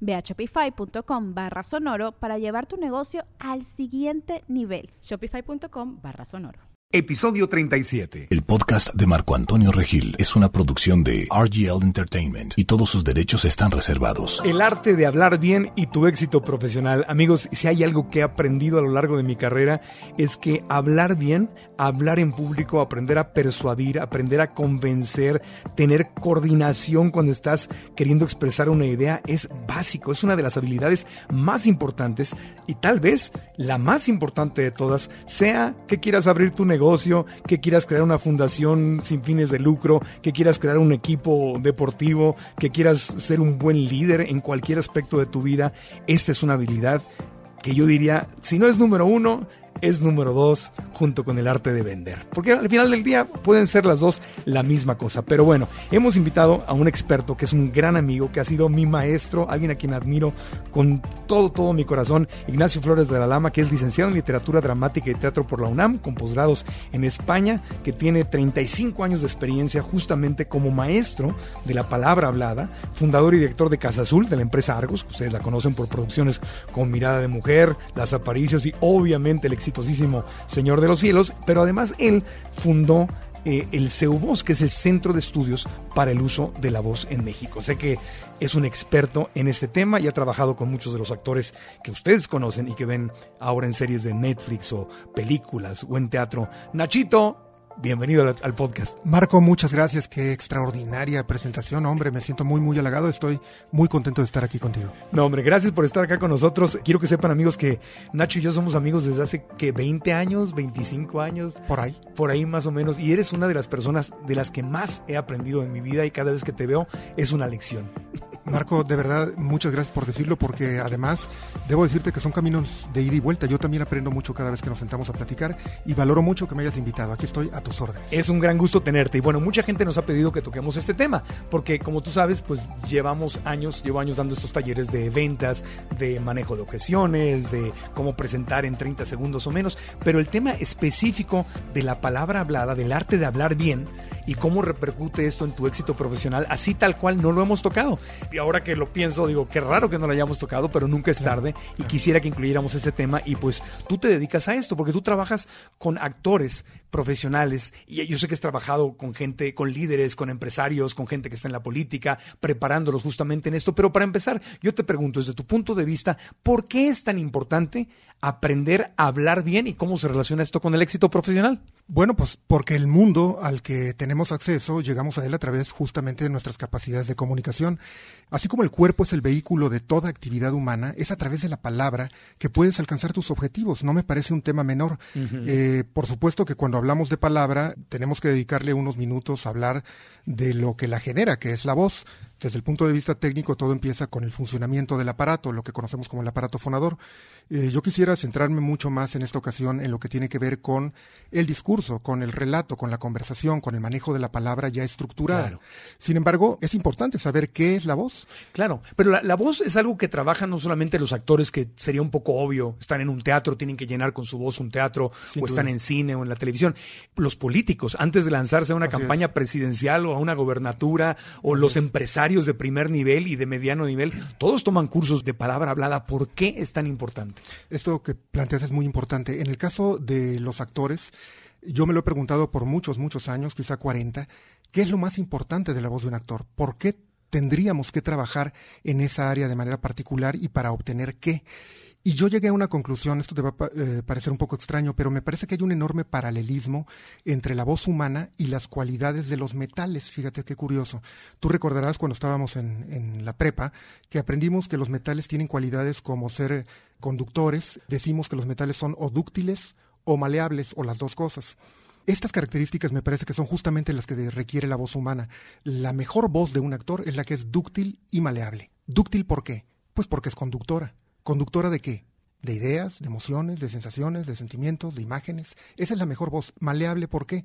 Ve a shopify.com barra sonoro para llevar tu negocio al siguiente nivel. Shopify.com barra sonoro. Episodio 37. El podcast de Marco Antonio Regil es una producción de RGL Entertainment y todos sus derechos están reservados. El arte de hablar bien y tu éxito profesional. Amigos, si hay algo que he aprendido a lo largo de mi carrera es que hablar bien, hablar en público, aprender a persuadir, aprender a convencer, tener coordinación cuando estás queriendo expresar una idea es básico, es una de las habilidades más importantes y tal vez la más importante de todas sea que quieras abrir tu negocio que quieras crear una fundación sin fines de lucro, que quieras crear un equipo deportivo, que quieras ser un buen líder en cualquier aspecto de tu vida, esta es una habilidad que yo diría, si no es número uno, es número dos junto con el arte de vender. Porque al final del día pueden ser las dos la misma cosa. Pero bueno, hemos invitado a un experto que es un gran amigo, que ha sido mi maestro, alguien a quien admiro con todo, todo mi corazón, Ignacio Flores de la Lama, que es licenciado en literatura dramática y teatro por la UNAM, con posgrados en España, que tiene 35 años de experiencia justamente como maestro de la palabra hablada, fundador y director de Casa Azul, de la empresa Argos, ustedes la conocen por producciones con Mirada de Mujer, Las Aparicios y obviamente el exitosísimo Señor de los Cielos, pero además él fundó eh, el CEUVOZ, que es el Centro de Estudios para el Uso de la Voz en México. Sé que es un experto en este tema y ha trabajado con muchos de los actores que ustedes conocen y que ven ahora en series de Netflix o películas o en teatro. Nachito, bienvenido al, podcast. Marco, muchas gracias. Qué extraordinaria presentación, hombre. Me siento muy, muy halagado. Estoy muy contento de estar aquí contigo. No, hombre, gracias por estar acá con nosotros. Quiero que sepan, amigos, que Nacho y yo somos amigos desde hace que 20 años, 25 años. Por ahí. Por ahí más o menos. Y eres una de las personas de las que más he aprendido en mi vida y cada vez que te veo es una lección. Marco, de verdad, muchas gracias por decirlo, porque además debo decirte que son caminos de ida y vuelta. Yo también aprendo mucho cada vez que nos sentamos a platicar y valoro mucho que me hayas invitado. Aquí estoy a tus órdenes. Es un gran gusto tenerte. Y bueno, mucha gente nos ha pedido que toquemos este tema, porque como tú sabes, pues llevamos años, llevo años dando estos talleres de ventas, de manejo de objeciones, de cómo presentar en 30 segundos o menos. Pero el tema específico de la palabra hablada, del arte de hablar bien y cómo repercute esto en tu éxito profesional, así tal cual no lo hemos tocado. Y ahora que lo pienso, digo, qué raro que no lo hayamos tocado, pero nunca es tarde y quisiera que incluyéramos este tema y pues tú te dedicas a esto porque tú trabajas con actores profesionales y yo sé que has trabajado con gente, con líderes, con empresarios, con gente que está en la política, preparándolos justamente en esto, pero para empezar, yo te pregunto desde tu punto de vista, ¿por qué es tan importante aprender a hablar bien y cómo se relaciona esto con el éxito profesional? Bueno, pues porque el mundo al que tenemos acceso, llegamos a él a través justamente de nuestras capacidades de comunicación. Así como el cuerpo es el vehículo de toda actividad humana, es a través de la palabra que puedes alcanzar tus objetivos. No me parece un tema menor. eh, por supuesto que cuando hablamos de palabra, tenemos que dedicarle unos minutos a hablar de lo que la genera, que es la voz. Desde el punto de vista técnico, todo empieza con el funcionamiento del aparato, lo que conocemos como el aparato fonador. Eh, yo quisiera centrarme mucho más en esta ocasión en lo que tiene que ver con el discurso, con el relato, con la conversación, con el manejo de la palabra ya estructurada. Claro. Sin embargo, es importante saber qué es la voz. Claro, pero la, la, voz es algo que trabajan no solamente los actores, que sería un poco obvio, están en un teatro, tienen que llenar con su voz un teatro, Sin o duda. están en cine o en la televisión. Los políticos, antes de lanzarse a una Así campaña es. presidencial o a una gobernatura, o Así los es. empresarios de primer nivel y de mediano nivel, todos toman cursos de palabra hablada. ¿Por qué es tan importante? Esto que planteas es muy importante. En el caso de los actores, yo me lo he preguntado por muchos, muchos años, quizá 40, ¿qué es lo más importante de la voz de un actor? ¿Por qué tendríamos que trabajar en esa área de manera particular y para obtener qué? Y yo llegué a una conclusión, esto te va a eh, parecer un poco extraño, pero me parece que hay un enorme paralelismo entre la voz humana y las cualidades de los metales. Fíjate qué curioso. Tú recordarás cuando estábamos en, en la prepa que aprendimos que los metales tienen cualidades como ser conductores, decimos que los metales son o dúctiles o maleables o las dos cosas. Estas características me parece que son justamente las que requiere la voz humana. La mejor voz de un actor es la que es dúctil y maleable. ¿Dúctil por qué? Pues porque es conductora. ¿Conductora de qué? De ideas, de emociones, de sensaciones, de sentimientos, de imágenes. Esa es la mejor voz. Maleable por qué?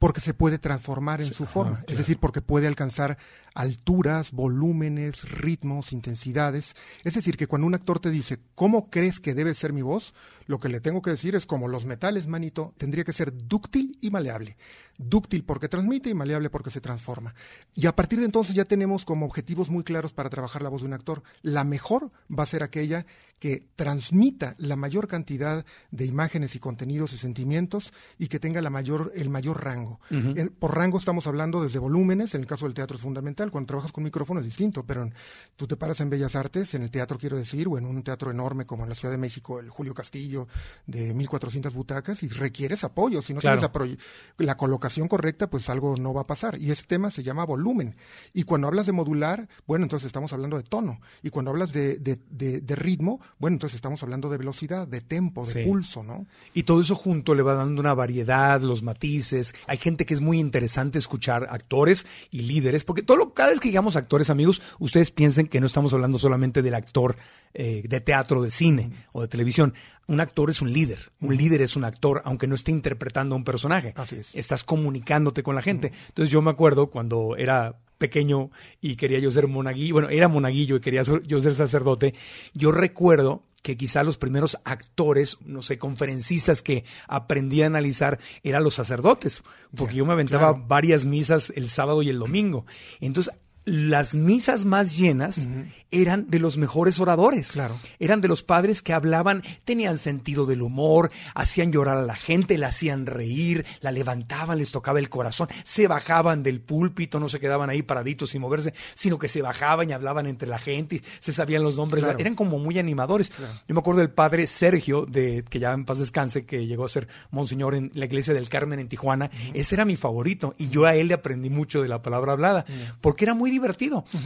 Porque se puede transformar en su forma, es decir, porque puede alcanzar alturas, volúmenes, ritmos, intensidades. Es decir, que cuando un actor te dice, ¿cómo crees que debe ser mi voz? Lo que le tengo que decir es como los metales, manito, tendría que ser dúctil y maleable. Dúctil porque transmite y maleable porque se transforma. Y a partir de entonces ya tenemos como objetivos muy claros para trabajar la voz de un actor. La mejor va a ser aquella que transmita la mayor cantidad de imágenes y contenidos y sentimientos y que tenga la mayor, el mayor rango. Por rango estamos hablando desde volúmenes, en el caso del teatro es fundamental, cuando trabajas con micrófono es distinto, pero tú te paras en Bellas Artes, en el teatro quiero decir, o en un teatro enorme como en la Ciudad de México, el Julio Castillo, de 1400 butacas, y requieres apoyo, si no tienes la, colocación correcta, pues algo no va a pasar. Y ese tema se llama volumen. Y cuando hablas de modular, bueno, entonces estamos hablando de tono. Y cuando hablas de, de ritmo, bueno, entonces estamos hablando de velocidad, de tempo, de pulso, ¿no? Y todo eso junto le va dando una variedad, los matices. Hay gente que es muy interesante escuchar actores y líderes, porque todo lo, cada vez que digamos actores, amigos, ustedes piensen que no estamos hablando solamente del actor eh, de teatro, de cine o de televisión. Un actor es un líder. Un líder es un actor, aunque no esté interpretando a un personaje. Así es. Estás comunicándote con la gente. Entonces yo me acuerdo cuando era pequeño y quería yo ser monaguillo, bueno, era monaguillo y quería yo ser sacerdote, yo recuerdo que quizá los primeros actores, no sé, conferencistas que aprendí a analizar eran los sacerdotes, porque yo me aventaba varias misas el sábado y el domingo. Entonces, las misas más llenas eran de los mejores oradores. Claro. Eran de los padres que hablaban, tenían sentido del humor, hacían llorar a la gente, la hacían reír, la levantaban, les tocaba el corazón, se bajaban del púlpito, no se quedaban ahí paraditos sin moverse, sino que se bajaban y hablaban entre la gente, y se sabían los nombres, eran como muy animadores. Yo me acuerdo del padre Sergio, de, que ya en paz descanse, que llegó a ser monseñor en la iglesia del Carmen en Tijuana, ese era mi favorito, y yo a él le aprendí mucho de la palabra hablada, porque era muy divertido.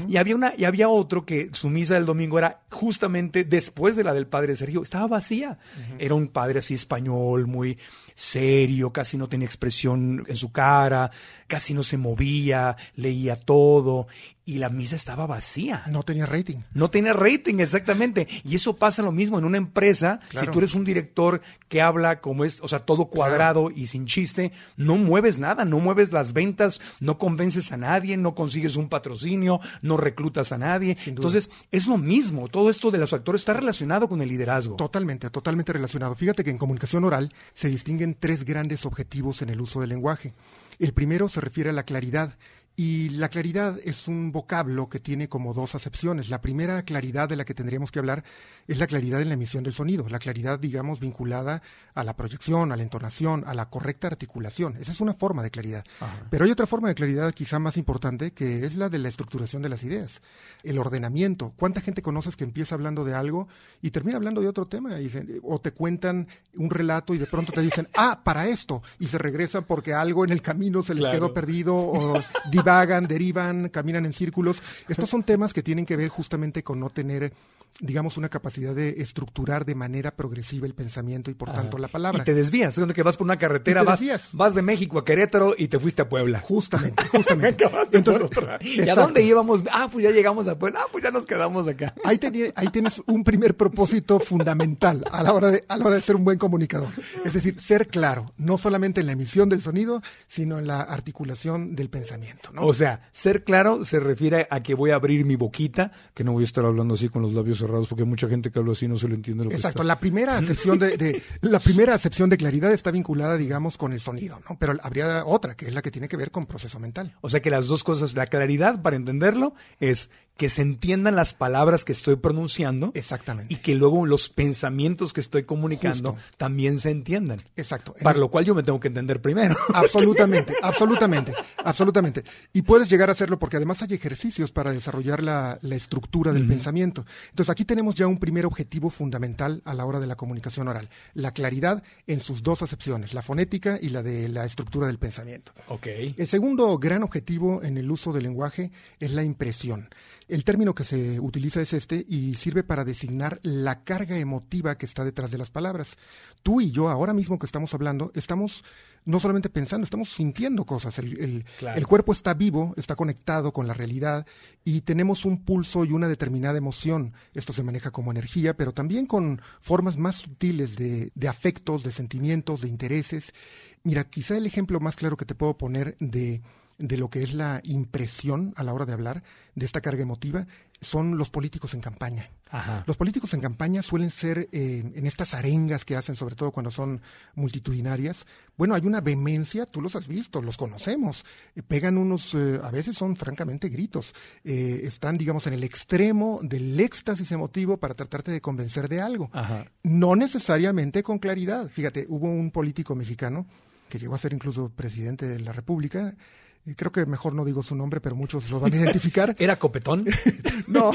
Y había una, y había otro que su misa del domingo era justamente después de la del padre Sergio, estaba vacía. Era un padre así español, muy serio, casi no tenía expresión en su cara, casi no se movía, leía todo y la misa estaba vacía. No tenía rating. No tenía rating, exactamente. Y eso pasa lo mismo en una empresa. Si tú eres un director que habla como es, o sea, todo cuadrado y sin chiste, no mueves nada, no mueves las ventas, no convences a nadie, no consigues un patrocinio, no reclutas a nadie. Entonces, es lo mismo. Todo esto de los actores está relacionado con el liderazgo. Totalmente, totalmente relacionado. Fíjate que en comunicación oral se distinguen tres grandes objetivos en el uso del lenguaje. El primero se refiere a la claridad y la claridad es un vocablo que tiene como dos acepciones. La primera claridad de la que tendríamos que hablar es la claridad en la emisión del sonido, la claridad, digamos, vinculada a la proyección, a la entonación, a la correcta articulación. Esa es una forma de claridad. Pero hay otra forma de claridad quizá más importante, que es la de la estructuración de las ideas, el ordenamiento. ¿Cuánta gente conoces que empieza hablando de algo y termina hablando de otro tema? Y o te cuentan un relato y de pronto te dicen, ah, para esto, y se regresan porque algo en el camino se les quedó perdido o divagan, derivan, caminan en círculos. Estos son temas que tienen que ver justamente con no tener digamos, una capacidad de estructurar de manera progresiva el pensamiento y por tanto la palabra. Y te desvías, es que vas por una carretera, vas, vas, de México a Querétaro y te fuiste a Puebla. Justamente, justamente. ¿Y a dónde íbamos? Ah, pues ya llegamos a Puebla, ah, pues ya nos quedamos acá. Ahí, ahí tienes un primer propósito fundamental a la, hora de, a la hora de ser un buen comunicador. Es decir, ser claro, no solamente en la emisión del sonido, sino en la articulación del pensamiento. ¿No? O sea, ser claro se refiere a que voy a abrir mi boquita, que no voy a estar hablando así con los labios cerrados porque mucha gente que habla así no se lo entiende lo Exacto, la primera acepción de, la primera acepción de claridad está vinculada, digamos, con el sonido, ¿no? Pero habría otra que es la que tiene que ver con proceso mental. O sea que las dos cosas, la claridad para entenderlo es que se entiendan las palabras que estoy pronunciando Exactamente. y que luego los pensamientos que estoy comunicando Justo. también se entiendan. Exacto. En Para es- lo cual yo me tengo que entender primero. Absolutamente, absolutamente, absolutamente. Y puedes llegar a hacerlo porque además hay ejercicios para desarrollar la, la estructura del pensamiento. Entonces aquí tenemos ya un primer objetivo fundamental a la hora de la comunicación oral, la claridad en sus dos acepciones, la fonética y la de la estructura del pensamiento. Ok. El segundo gran objetivo en el uso del lenguaje es la impresión. El término que se utiliza es este y sirve para designar la carga emotiva que está detrás de las palabras. Tú y yo, ahora mismo que estamos hablando, estamos no solamente pensando, estamos sintiendo cosas. El, el- Claro. el cuerpo está vivo, está conectado con la realidad y tenemos un pulso y una determinada emoción. Esto se maneja como energía, pero también con formas más sutiles de, de afectos, de sentimientos, de intereses. Mira, quizá el ejemplo más claro que te puedo poner de, de lo que es la impresión a la hora de hablar, de esta carga emotiva, son los políticos en campaña. Ajá. Los políticos en campaña suelen ser eh, en estas arengas que hacen, sobre todo cuando son multitudinarias. Bueno, hay una vehemencia, tú los has visto, los conocemos. Eh, pegan unos, eh, a veces son francamente gritos. Eh, están, digamos, en el extremo del éxtasis emotivo para tratarte de convencer de algo. Ajá. No necesariamente con claridad. Fíjate, hubo un político mexicano que llegó a ser incluso presidente de la República. Creo que mejor no digo su nombre, pero muchos lo van a identificar. ¿Era copetón? No,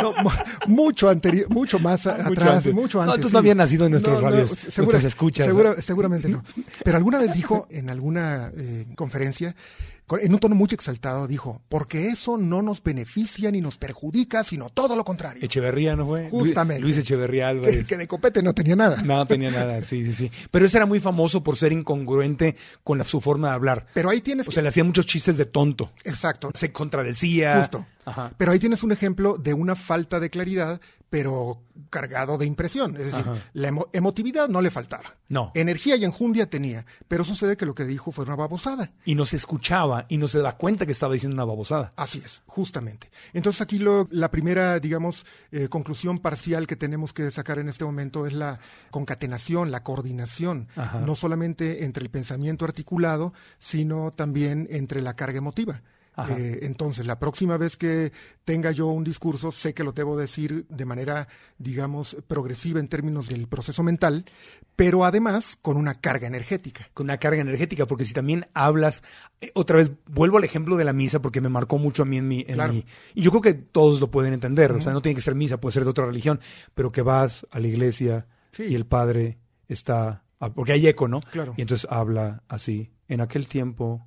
no, mu- mucho anterior, mucho más a- Mucho atrás, antes. mucho No, entonces no había nacido en nuestros radios, nuestras escuchas, segura- ¿no? seguramente no. Pero alguna vez dijo en alguna eh, conferencia, con- en un tono muy exaltado, dijo, porque eso no nos beneficia ni nos perjudica, sino todo lo contrario. Echeverría, ¿no fue? Justamente. Luis Echeverría Que, Álvarez. que de copete no tenía nada. No tenía nada, sí, sí, sí. Pero ese era muy famoso por ser incongruente con la- su forma de hablar. Pero ahí tienes O sea, le hacían muchos chistes de tonto. Exacto. Se contradecía. Justo. Ajá. Pero ahí tienes un ejemplo de una falta de claridad, pero cargado de impresión. Es decir, Ajá. la emo- emotividad no le faltaba. No. Energía y enjundia tenía. Pero sucede que lo que dijo fue una babosada. Y no se escuchaba y no se da cuenta que estaba diciendo una babosada. Así es, justamente. Entonces aquí lo- la primera, digamos, eh, conclusión parcial que tenemos que sacar en este momento es la concatenación, la coordinación, Ajá. no solamente entre el pensamiento articulado, sino también entre la carga emotiva. Eh, entonces, la próxima vez que tenga yo un discurso, sé que lo debo decir de manera, digamos, progresiva en términos del proceso mental, pero además con una carga energética. Con una carga energética, porque si también hablas, eh, otra vez vuelvo al ejemplo de la misa, porque me marcó mucho a mí en mi. en Claro. mi- y yo creo que todos lo pueden entender, o sea, no tiene que ser misa, puede ser de otra religión, pero que vas a la iglesia Sí. y el padre está. ah, Porque hay eco, ¿no? Claro. Y entonces habla así. En aquel tiempo,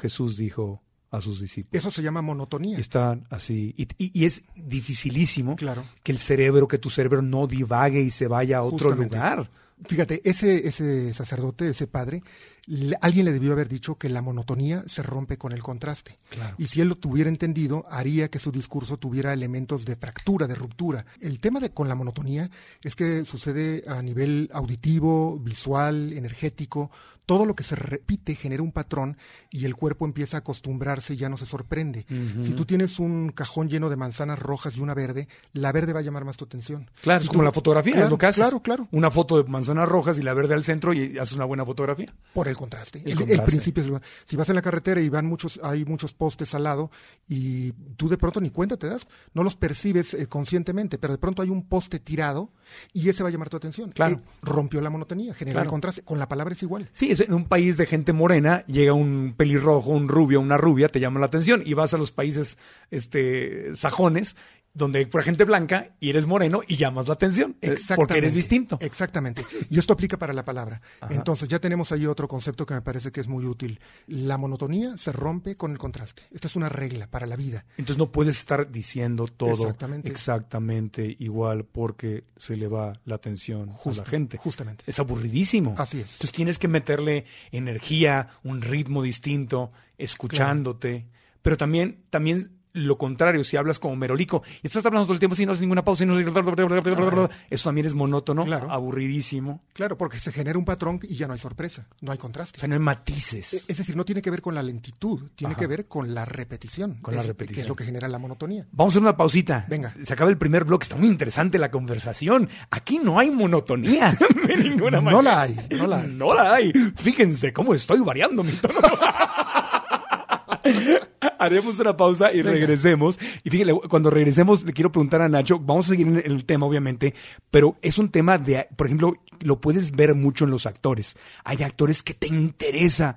Jesús dijo a sus discípulos. Eso se llama monotonía. Y están así. Y, y- y es dificilísimo Claro. que el cerebro, que tu cerebro no divague y se vaya a otro Justamente. lugar. Fíjate, ese, ese sacerdote, ese padre, le- alguien le debió haber dicho que la monotonía se rompe con el contraste. Claro. Y si él lo tuviera entendido, haría que su discurso tuviera elementos de fractura, de ruptura. El tema de, con la monotonía es que sucede a nivel auditivo, visual, energético. Todo lo que se repite genera un patrón y el cuerpo empieza a acostumbrarse y ya no se sorprende. Si tú tienes un cajón lleno de manzanas rojas y una verde, la verde va a llamar más tu atención. Claro, Si es tú- como la fotografía, Claro, es lo que haces. Claro, claro. Una foto de manzanas rojas y la verde al centro y haces una buena fotografía. Por el contraste. El El, el contraste. principio es si vas en la carretera y van muchos, hay muchos postes al lado y tú de pronto ni cuenta te das, no los percibes eh, conscientemente, pero de pronto hay un poste tirado y ese va a llamar tu atención. Claro. Eh, rompió la monotonía, generó Claro. el contraste. Con la palabra es igual. Sí, en un país de gente morena, llega un pelirrojo, un rubio, una rubia, te llama la atención. Y vas a los países este, sajones, donde hay pura gente blanca y eres moreno y llamas la atención. eh, Porque eres distinto. Exactamente. Y esto aplica para la palabra. Entonces ya tenemos ahí otro concepto que me parece que es muy útil. La monotonía se rompe con el contraste. Esta es una regla para la vida. Entonces no puedes estar diciendo todo Exactamente. exactamente igual porque se le va la atención a la gente. justamente. Es aburridísimo. Así es. Entonces tienes que meterle energía, un ritmo distinto, escuchándote. Pero también, también lo contrario, si hablas como merolico y estás hablando todo el tiempo sin no haces ninguna pausa, y no eso también es monótono, Claro. aburridísimo. Claro, porque se genera un patrón y ya no hay sorpresa, no hay O contraste. sea, no hay matices. Es decir, no tiene que ver con la lentitud, tiene Ajá. que ver con la repetición. Con la repetición. Que es lo que genera la monotonía. Vamos a hacer una pausita. Venga. Se acaba el primer bloque. Está muy interesante la conversación. Aquí no hay monotonía de ninguna manera. No la hay, no la hay. No la hay. Fíjense cómo estoy variando mi tono. Haremos una pausa y regresemos. Y fíjate, cuando regresemos, le quiero preguntar a Nacho, vamos a seguir en el tema, obviamente, pero es un tema de, por ejemplo, lo puedes ver mucho en los actores. Hay actores que te interesa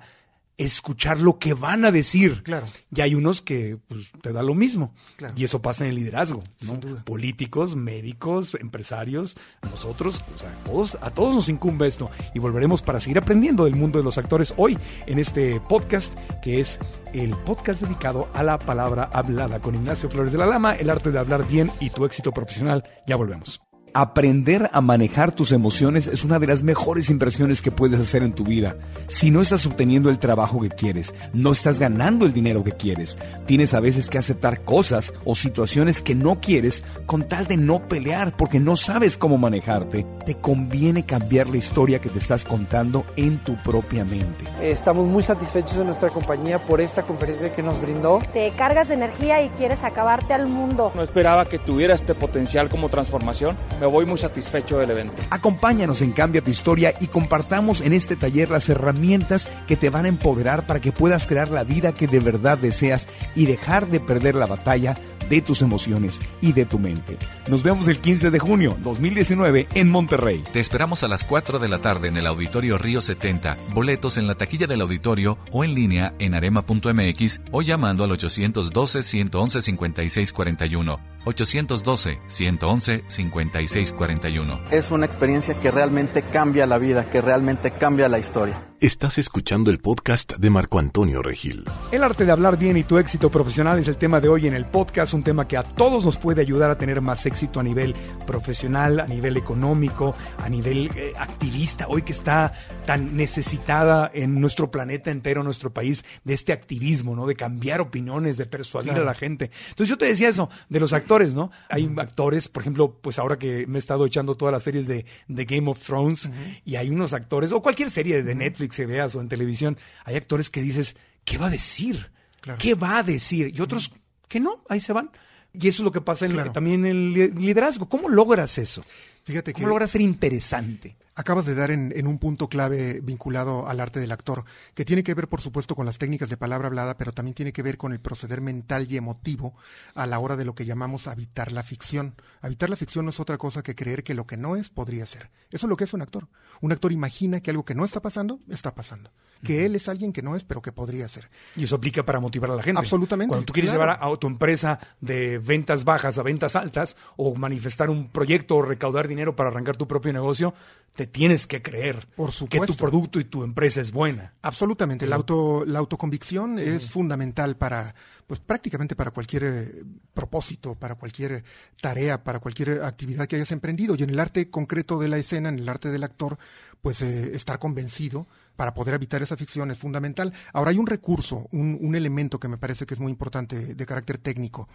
escuchar lo que van a decir. Claro. Y hay unos que pues, te da lo mismo. Claro. Y eso pasa en el liderazgo. ¿no? Sin duda. Políticos, médicos, empresarios, nosotros, o sea, todos, a todos nos incumbe esto. Y volveremos para seguir aprendiendo del mundo de los actores hoy en este podcast, que es el podcast dedicado a la palabra hablada con Ignacio Flores de la Lama, el arte de hablar bien y tu éxito profesional. Ya volvemos. Aprender a manejar tus emociones es una de las mejores inversiones que puedes hacer en tu vida. Si no estás obteniendo el trabajo que quieres, no estás ganando el dinero que quieres, tienes a veces que aceptar cosas o situaciones que no quieres con tal de no pelear porque no sabes cómo manejarte, te conviene cambiar la historia que te estás contando en tu propia mente. Estamos muy satisfechos en nuestra compañía por esta conferencia que nos brindó. Te cargas de energía y quieres acabarte al mundo. No esperaba que tuviera este potencial como transformación. Me voy muy satisfecho del evento. Acompáñanos en Cambia tu historia y compartamos en este taller las herramientas que te van a empoderar para que puedas crear la vida que de verdad deseas y dejar de perder la batalla de tus emociones y de tu mente. Nos vemos el 15 de junio 2019 en Monterrey. Te esperamos a las 4 de la tarde en el Auditorio Río 70, boletos en la taquilla del auditorio o en línea en arema.mx o llamando al 812-111-5641. 812-111-5641. Es una experiencia que realmente cambia la vida, que realmente cambia la historia. Estás escuchando el podcast de Marco Antonio Regil. El arte de hablar bien y tu éxito profesional es el tema de hoy en el podcast, un tema que a todos nos puede ayudar a tener más éxito a nivel profesional, a nivel económico, a nivel eh, activista, hoy que está tan necesitada en nuestro planeta entero, nuestro país, de este activismo, ¿no? De cambiar opiniones, de persuadir Claro. a la gente. Entonces yo te decía eso, de los actores, ¿no? Hay actores, por ejemplo, pues ahora que me he estado echando todas las series de, de Game of Thrones y hay unos actores, o cualquier serie de Netflix que veas o en televisión, hay actores que dices, ¿qué va a decir? Claro. ¿Qué va a decir? Y otros que no, ahí se van. Y eso es lo que pasa en, Claro. también en el li- liderazgo. ¿Cómo logras eso? Fíjate que ¿Cómo logras ser interesante? Acabas de dar en, en un punto clave vinculado al arte del actor, que tiene que ver, por supuesto, con las técnicas de palabra hablada, pero también tiene que ver con el proceder mental y emotivo a la hora de lo que llamamos habitar la ficción. Habitar la ficción no es otra cosa que creer que lo que no es podría ser. Eso es lo que es un actor. Un actor imagina que algo que no está pasando, está pasando. Que él es alguien que no es, pero que podría ser. Y eso aplica para motivar a la gente. Absolutamente, Cuando tú quieres claro. llevar a, a tu empresa de ventas bajas a ventas altas o manifestar un proyecto o recaudar dinero para arrancar tu propio negocio, te tienes que creer Por que tu producto y tu empresa es buena. Absolutamente. La, auto, la autoconvicción es fundamental para, pues prácticamente para cualquier eh, propósito, para cualquier tarea, para cualquier actividad que hayas emprendido. Y en el arte concreto de la escena, en el arte del actor, pues eh, estar convencido para poder habitar esa ficción es fundamental. Ahora hay un recurso, un, un elemento que me parece que es muy importante de carácter técnico.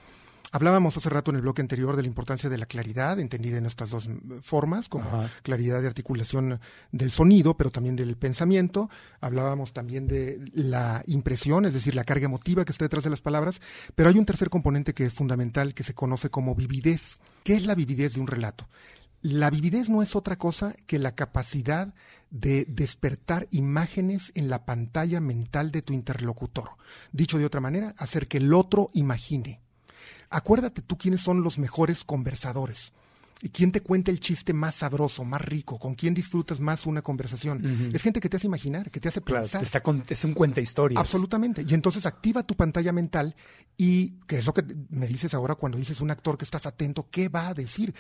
Hablábamos hace rato en el bloque anterior de la importancia de la claridad, entendida en estas dos mm, formas, como Ajá. claridad de articulación del sonido, pero también del pensamiento. Hablábamos también de la impresión, es decir, la carga emotiva que está detrás de las palabras. Pero hay un tercer componente que es fundamental, que se conoce como vividez. ¿Qué es la vividez de un relato? La vividez no es otra cosa que la capacidad de despertar imágenes en la pantalla mental de tu interlocutor. Dicho de otra manera, hacer que el otro imagine. Acuérdate tú quiénes son los mejores conversadores. ¿Y quién te cuenta el chiste más sabroso, más rico? ¿Con quién disfrutas más una conversación? Es gente que te hace imaginar, que te hace Claro, pensar. está con- es un cuenta historias. Absolutamente. Y entonces activa tu pantalla mental y, que es lo que me dices ahora cuando dices un actor que estás atento, ¿qué va a decir?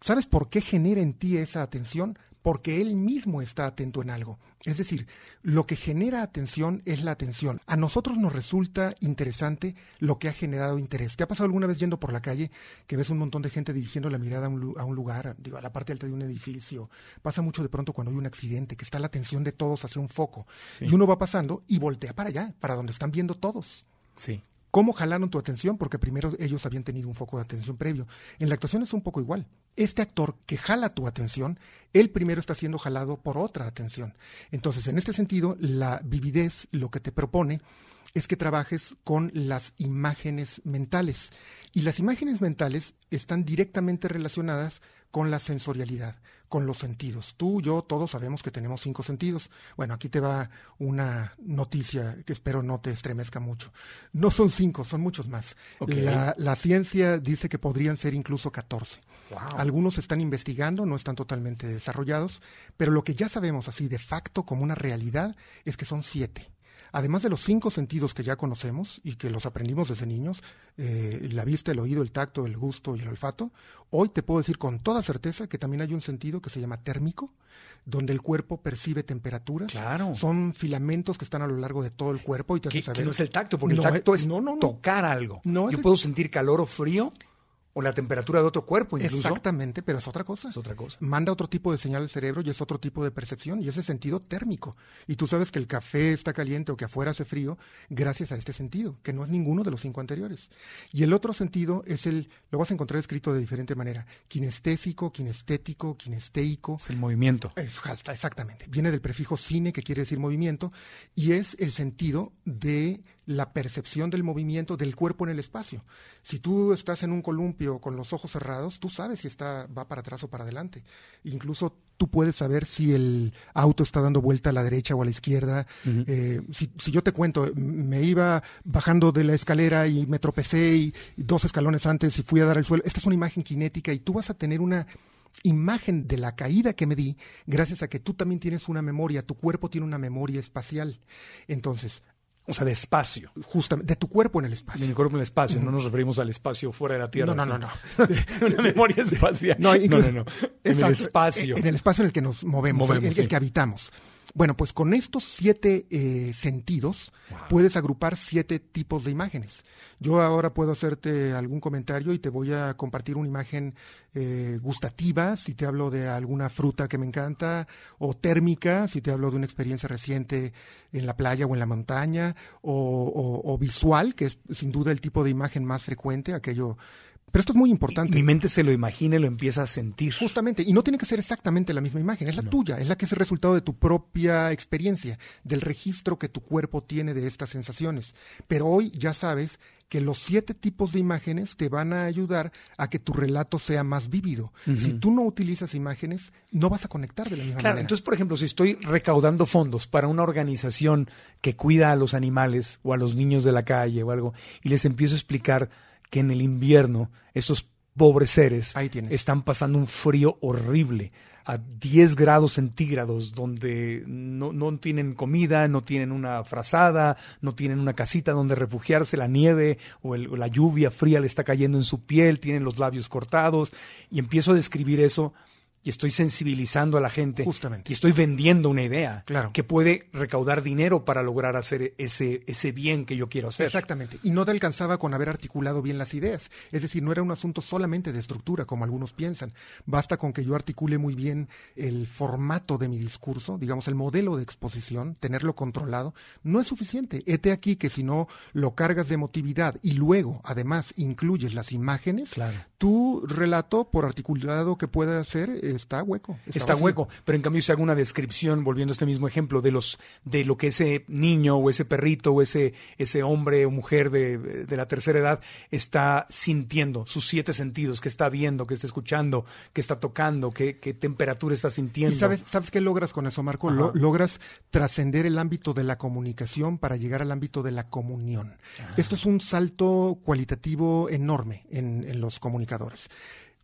¿Sabes por qué genera en ti esa atención? Porque él mismo está atento en algo. Es decir, lo que genera atención es la atención. A nosotros nos resulta interesante lo que ha generado interés. ¿Te ha pasado alguna vez yendo por la calle que ves un montón de gente dirigiendo la mirada a un, a un lugar, digo, a la parte alta de un edificio? Pasa mucho de pronto cuando hay un accidente, que está la atención de todos hacia un foco. Y uno va pasando y voltea para allá, para donde están viendo todos. Sí. ¿Cómo jalaron tu atención? Porque primero ellos habían tenido un foco de atención previo. En la actuación es un poco igual. Este actor que jala tu atención, él primero está siendo jalado por otra atención. Entonces, en este sentido, la vividez lo que te propone es que trabajes con las imágenes mentales. Y las imágenes mentales están directamente relacionadas con la sensorialidad, con los sentidos. Tú, yo, todos sabemos que tenemos cinco sentidos. Bueno, aquí te va una noticia que espero no te estremezca mucho. No son cinco, son muchos más. Okay. La, la, ciencia dice que podrían ser incluso 14. Wow. Algunos están investigando, no están totalmente desarrollados, pero lo que ya sabemos así de facto como una realidad es que son siete además de los cinco sentidos que ya conocemos y que los aprendimos desde niños, eh, la vista, el oído, el tacto, el gusto y el olfato, hoy te puedo decir con toda certeza que también hay un sentido que se llama térmico, donde el cuerpo percibe temperaturas. Claro. Son filamentos que están a lo largo de todo el cuerpo y te hace que, saber. Que no es el tacto, porque no, el tacto es no, no, no. tocar algo. No Yo el... puedo sentir calor o frío o la temperatura de otro cuerpo incluso. Exactamente, pero es otra cosa. Es otra cosa. Manda otro tipo de señal al cerebro y es otro tipo de percepción y ese sentido térmico. Y tú sabes que el café está caliente o que afuera hace frío gracias a este sentido, que no es ninguno de los cinco anteriores. Y el otro sentido es el, lo vas a encontrar escrito de diferente manera, kinestésico, kinestético, kinesteico. Es el movimiento. Es, exactamente. Viene del prefijo cine, que quiere decir movimiento, y es el sentido de la percepción del movimiento del cuerpo en el espacio. Si tú estás en un columpio con los ojos cerrados, tú sabes si está va para atrás o para adelante. Incluso tú puedes saber si el auto está dando vuelta a la derecha o a la izquierda. Uh -huh. eh, si, si, yo te cuento, me iba bajando de la escalera y me tropecé y, y dos escalones antes y fui a dar al suelo. Esta es una imagen cinética y tú vas a tener una imagen de la caída que me di gracias a que tú también tienes una memoria, tu cuerpo tiene una memoria espacial. Entonces, o sea, de espacio. Justamente, de tu cuerpo en el espacio. De mi cuerpo en el espacio, no nos referimos al espacio fuera de la Tierra. No, no, no, no. Una memoria espacial. No, no, no, no. En el espacio. En el espacio en el que nos movemos, Movemos, en el, sí. el que habitamos. Bueno, pues con estos siete eh, sentidos wow. puedes agrupar siete tipos de imágenes. Yo ahora puedo hacerte algún comentario y te voy a compartir una imagen eh, gustativa, si te hablo de alguna fruta que me encanta, o térmica, si te hablo de una experiencia reciente en la playa o en la montaña, o, o, o visual, que es sin duda el tipo de imagen más frecuente, aquello pero esto es muy importante. Mi mente se lo imagina y lo empieza a sentir. Justamente, y no tiene que ser exactamente la misma imagen, es la no. tuya, es la que es el resultado de tu propia experiencia, del registro que tu cuerpo tiene de estas sensaciones. Pero hoy ya sabes que los siete tipos de imágenes te van a ayudar a que tu relato sea más vívido. Uh -huh. Si tú no utilizas imágenes, no vas a conectar de la misma claro, manera. Entonces, por ejemplo, si estoy recaudando fondos para una organización que cuida a los animales o a los niños de la calle o algo, y les empiezo a explicar que en el invierno estos pobres seres están pasando un frío horrible a 10 grados centígrados, donde no, no, tienen comida, no tienen una frazada, no tienen una casita donde refugiarse, la nieve o, el, o, la lluvia fría le está cayendo en su piel, tienen los labios cortados, y empiezo a describir eso y estoy sensibilizando a la gente Justamente. y estoy vendiendo una idea claro. que puede recaudar dinero para lograr hacer ese, ese bien que yo quiero hacer. Exactamente. Y no te alcanzaba con haber articulado bien las ideas. Es decir, no era un asunto solamente de estructura, como algunos piensan. Basta con que yo articule muy bien el formato de mi discurso, digamos, el modelo de exposición, tenerlo controlado. No es suficiente. Hete aquí que si no lo cargas de emotividad y luego, además, incluyes las imágenes, claro. tu relato, por articulado que pueda ser, está hueco. Está, está hueco, pero en cambio si hago una descripción, volviendo a este mismo ejemplo, de los de lo que ese niño o ese perrito o ese, ese hombre o mujer de, de la tercera edad está sintiendo, sus siete sentidos, que está viendo, que está escuchando, que está tocando, qué que temperatura está sintiendo. ¿Y sabes, sabes qué logras con eso, Marco? Lo, logras trascender el ámbito de la comunicación para llegar al ámbito de la comunión. Ajá. Esto es un salto cualitativo enorme en, en los comunicadores.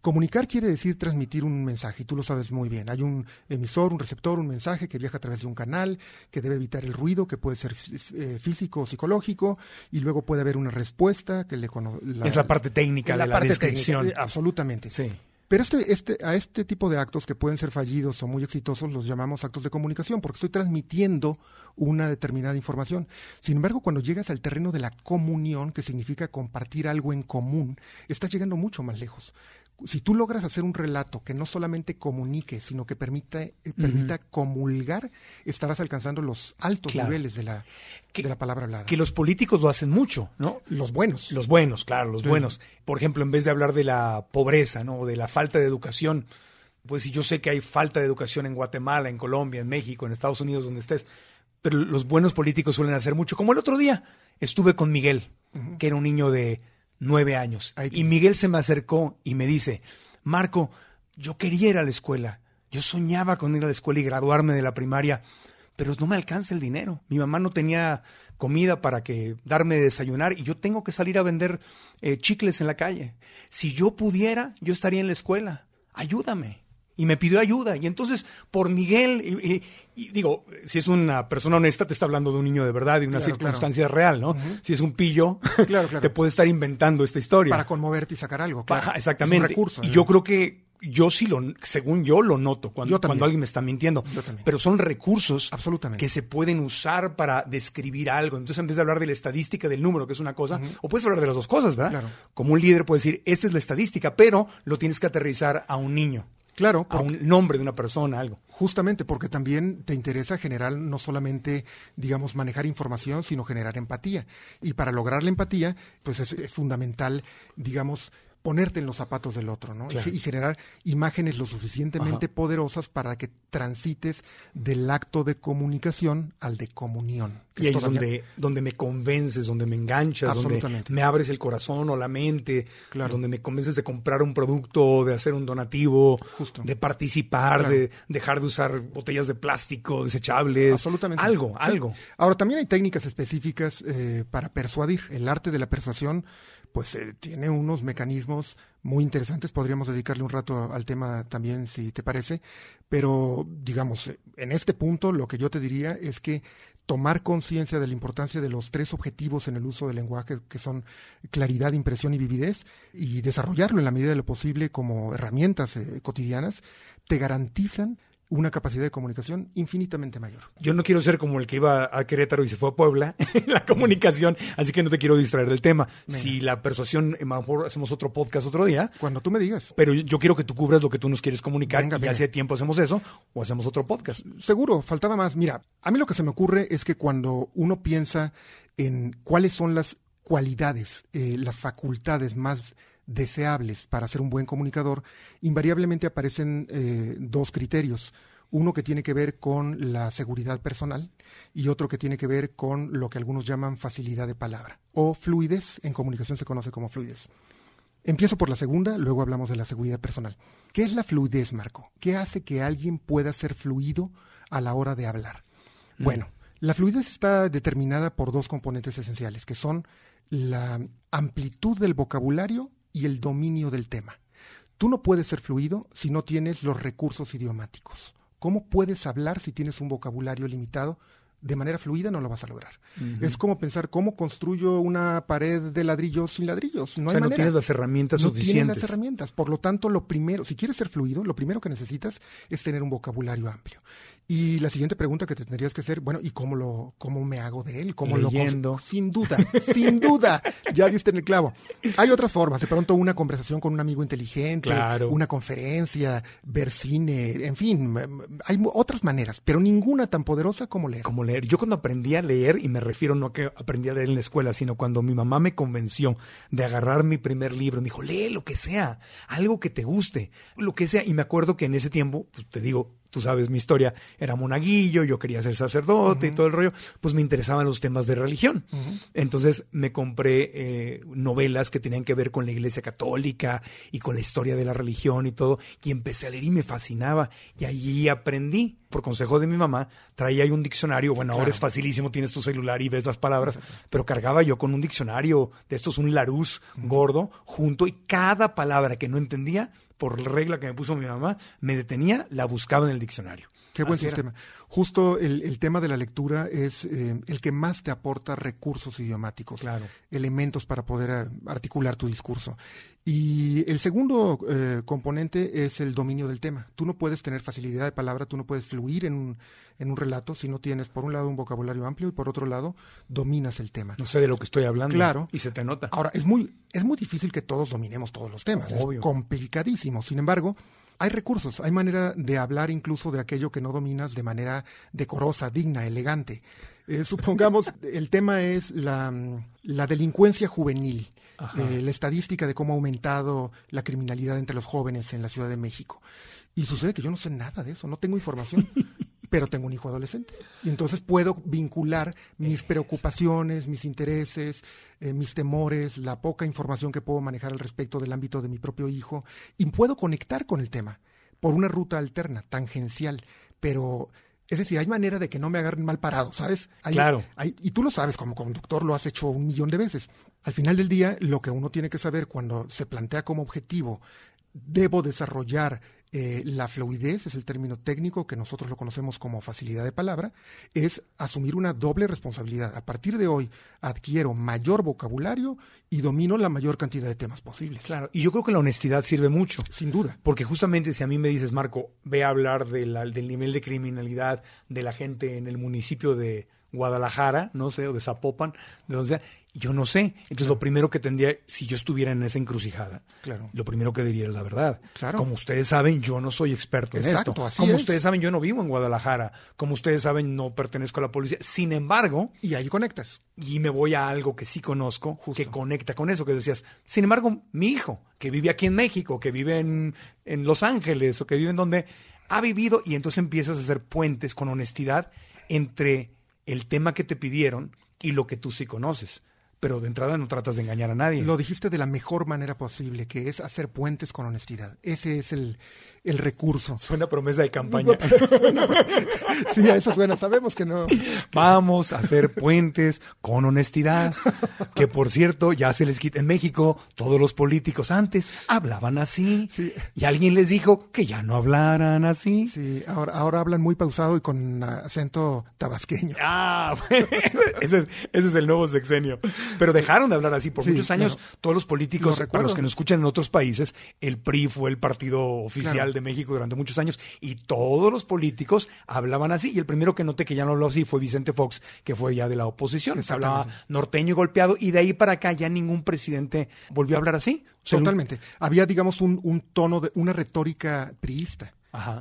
Comunicar quiere decir transmitir un mensaje, y tú lo sabes muy bien. Hay un emisor, un receptor, un mensaje que viaja a través de un canal, que debe evitar el ruido, que puede ser eh, físico o psicológico, y luego puede haber una respuesta que le la, Es la parte técnica la de la parte descripción. Técnica, absolutamente. Sí. Pero este, este, a este tipo de actos que pueden ser fallidos o muy exitosos los llamamos actos de comunicación porque estoy transmitiendo una determinada información. Sin embargo, cuando llegas al terreno de la comunión, que significa compartir algo en común, estás llegando mucho más lejos si tú logras hacer un relato que no solamente comunique, sino que permita, eh, permita uh -huh. comulgar, estarás alcanzando los altos claro. niveles de la, que, de la palabra hablada. Que los políticos lo hacen mucho, ¿no? Los buenos. Los buenos, claro, los sí. buenos. Por ejemplo, en vez de hablar de la pobreza, ¿no? O de la falta de educación, pues si yo sé que hay falta de educación en Guatemala, en Colombia, en México, en Estados Unidos, donde estés, pero los buenos políticos suelen hacer mucho. Como el otro día estuve con Miguel, uh -huh. que era un niño de nueve años. Y Miguel se me acercó y me dice, Marco, Yo quería ir a la escuela. Yo soñaba con ir a la escuela y graduarme de la primaria, pero no me alcanza el dinero. Mi mamá no tenía comida para que darme de desayunar y yo tengo que salir a vender eh, chicles en la calle. Si yo pudiera, yo estaría en la escuela. Ayúdame. Y me pidió ayuda. Y entonces, por Miguel, y, y, digo, si es una persona honesta, te está hablando de un niño de verdad y una Claro, circunstancia real, ¿no? Si es un pillo, Claro, te puede estar inventando esta historia. Para conmoverte y sacar algo. claro. Exactamente. Es un recurso. y ¿eh? yo creo que yo sí lo, según yo lo noto cuando, cuando alguien me está mintiendo. Pero son recursos Absolutamente. que se pueden usar para describir algo. Entonces, en vez de hablar de la estadística del número, que es una cosa, o puedes hablar de las dos cosas, ¿verdad? Claro. Como un líder puede decir, esta es la estadística, pero lo tienes que aterrizar a un niño, Claro, porque- un nombre de una persona, algo. Justamente porque también te interesa generar no solamente, digamos, manejar información, sino generar empatía. Y para lograr la empatía, pues es, es fundamental, digamos, ponerte en los zapatos del otro, ¿no? Y Claro. ge- Y, generar imágenes lo suficientemente poderosas para que transites del acto de comunicación al de comunión. Y ahí es todavía- donde, donde me convences, donde me enganchas, donde me abres el corazón o la mente, Claro. donde me convences de comprar un producto, de hacer un donativo, Justo. de participar, Claro. de dejar de usar botellas de plástico desechables. Absolutamente. Algo, Sí. algo. Ahora, también hay técnicas específicas eh, para persuadir. El arte de la persuasión, pues eh, tiene unos mecanismos muy interesantes. Podríamos dedicarle un rato al tema también, si te parece. Pero, digamos, en este punto, lo que yo te diría es que tomar conciencia de la importancia de los tres objetivos en el uso del lenguaje, que son claridad, impresión y vividez, y desarrollarlo en la medida de lo posible como herramientas eh, cotidianas, te garantizan una capacidad de comunicación infinitamente mayor. Yo no quiero ser como el que iba a Querétaro y se fue a Puebla en la comunicación, así que no te quiero distraer del tema. Venga. Si la persuasión, a lo mejor hacemos otro podcast otro día, Cuando tú me digas. pero yo quiero que tú cubras lo que tú nos quieres comunicar Venga, y venga. hace tiempo hacemos eso o hacemos otro podcast. Seguro, faltaba más. Mira, a mí lo que se me ocurre es que cuando uno piensa en cuáles son las cualidades, eh, las facultades más deseables para ser un buen comunicador, invariablemente aparecen eh, dos criterios. Uno que tiene que ver con la seguridad personal y otro que tiene que ver con lo que algunos llaman facilidad de palabra o fluidez. En comunicación se conoce como fluidez. Empiezo por la segunda, luego hablamos de la seguridad personal. ¿Qué es la fluidez, Marco? ¿Qué hace que alguien pueda ser fluido a la hora de hablar? Bueno, la fluidez está determinada por dos componentes esenciales, que son la amplitud del vocabulario y el dominio del tema. Tú no puedes ser fluido si no tienes los recursos idiomáticos. ¿Cómo puedes hablar si tienes un vocabulario limitado? De manera fluida no lo vas a lograr. Es como pensar cómo construyo una pared de ladrillos sin ladrillos. No o sea, hay no manera. tienes las herramientas No tienes suficientes. las herramientas. Por lo tanto, lo primero, si quieres ser fluido, lo primero que necesitas es tener un vocabulario amplio. Y la siguiente pregunta que te tendrías que hacer, bueno, ¿y cómo lo, cómo me hago de él? ¿Cómo lo Leyendo. Sin duda, sin duda. Ya diste en el clavo. Hay otras formas. De pronto una conversación con un amigo inteligente, Claro. una conferencia, ver cine, en fin, hay otras maneras, pero ninguna tan poderosa como leer. como leer. Yo cuando aprendí a leer, y me refiero no a que aprendí a leer en la escuela, sino cuando mi mamá me convenció de agarrar mi primer libro, me dijo, lee lo que sea, algo que te guste, lo que sea. Y me acuerdo que en ese tiempo, pues te digo, tú sabes mi historia, era monaguillo, yo quería ser sacerdote y todo el rollo, pues me interesaban los temas de religión. Entonces me compré eh, novelas que tenían que ver con la iglesia católica y con la historia de la religión y todo, y empecé a leer y me fascinaba. Y allí aprendí, por consejo de mi mamá, traía ahí un diccionario, bueno, ahora es facilísimo, tienes tu celular y ves las palabras, pero cargaba yo con un diccionario de estos, un Larus gordo, junto, y cada palabra que no entendía, por la regla que me puso mi mamá, me detenía, la buscaba en el diccionario. Qué buen Así era. sistema. Justo el, el tema de la lectura es eh, el que más te aporta recursos idiomáticos, Claro. elementos para poder eh, articular tu discurso. Y el segundo eh, componente es el dominio del tema. Tú no puedes tener facilidad de palabra, tú no puedes fluir en un, en un relato si no tienes, por un lado, un vocabulario amplio y por otro lado, dominas el tema. No sé de lo que estoy hablando. Claro. Y se te nota. Ahora, es muy, es muy difícil que todos dominemos todos los temas, Obvio. es complicadísimo. Sin embargo, hay recursos, hay manera de hablar incluso de aquello que no dominas de manera decorosa, digna, elegante. Eh, supongamos, el tema es la, la delincuencia juvenil, eh, la estadística de cómo ha aumentado la criminalidad entre los jóvenes en la Ciudad de México. Y sucede que yo no sé nada de eso, no tengo información. pero tengo un hijo adolescente. Y entonces puedo vincular mis preocupaciones, mis intereses, eh, mis temores, la poca información que puedo manejar al respecto del ámbito de mi propio hijo, y puedo conectar con el tema por una ruta alterna, tangencial, pero... Es decir, hay manera de que no me agarren mal parado, ¿sabes? claro. y tú lo sabes, como conductor lo has hecho un millón de veces. Al final del día, lo que uno tiene que saber cuando se plantea como objetivo, debo desarrollar eh, la fluidez es el término técnico que nosotros lo conocemos como facilidad de palabra, es asumir una doble responsabilidad. A partir de hoy adquiero mayor vocabulario y domino la mayor cantidad de temas posibles. Claro, y yo creo que la honestidad sirve mucho. Sin duda. Porque justamente si a mí me dices, Marco, ve a hablar del nivel de criminalidad de la gente en el municipio de Guadalajara, no sé, o de Zapopan, de donde sea, yo no sé. Entonces, lo primero que tendría, si yo estuviera en esa encrucijada, claro. lo primero que diría es la verdad. Claro. Como ustedes saben, yo no soy experto en esto. Como ustedes saben, yo no vivo en Guadalajara. Como ustedes saben, no pertenezco a la policía. Sin embargo. Y ahí conectas. Y me voy a algo que sí conozco, que conecta con eso, que decías. Sin embargo, mi hijo, que vive aquí en México, que vive en, en Los Ángeles, o que vive en donde ha vivido, y entonces empiezas a hacer puentes con honestidad entre el tema que te pidieron y lo que tú sí conoces pero de entrada no tratas de engañar a nadie. Lo dijiste de la mejor manera posible, que es hacer puentes con honestidad. Ese es el, el recurso. Suena promesa de campaña. sí, a eso suena. Sabemos que no. Vamos a hacer puentes con honestidad. Que por cierto, ya se les quita. En México, todos los políticos antes hablaban así. Y alguien les dijo que ya no hablaran así. Sí, ahora, ahora hablan muy pausado y con acento tabasqueño. Ah, ese, es, el nuevo sexenio. Pero dejaron de hablar así. Por muchos años, todos los políticos, para los que nos escuchan en otros países, el PRI fue el partido oficial de México durante muchos años y todos los políticos hablaban así. Y el primero que noté que ya no habló así fue Vicente Fox, que fue ya de la oposición. Hablaba norteño y golpeado y de ahí para acá ya ningún presidente volvió a hablar así. Totalmente. Había, digamos, un, un tono de una retórica priista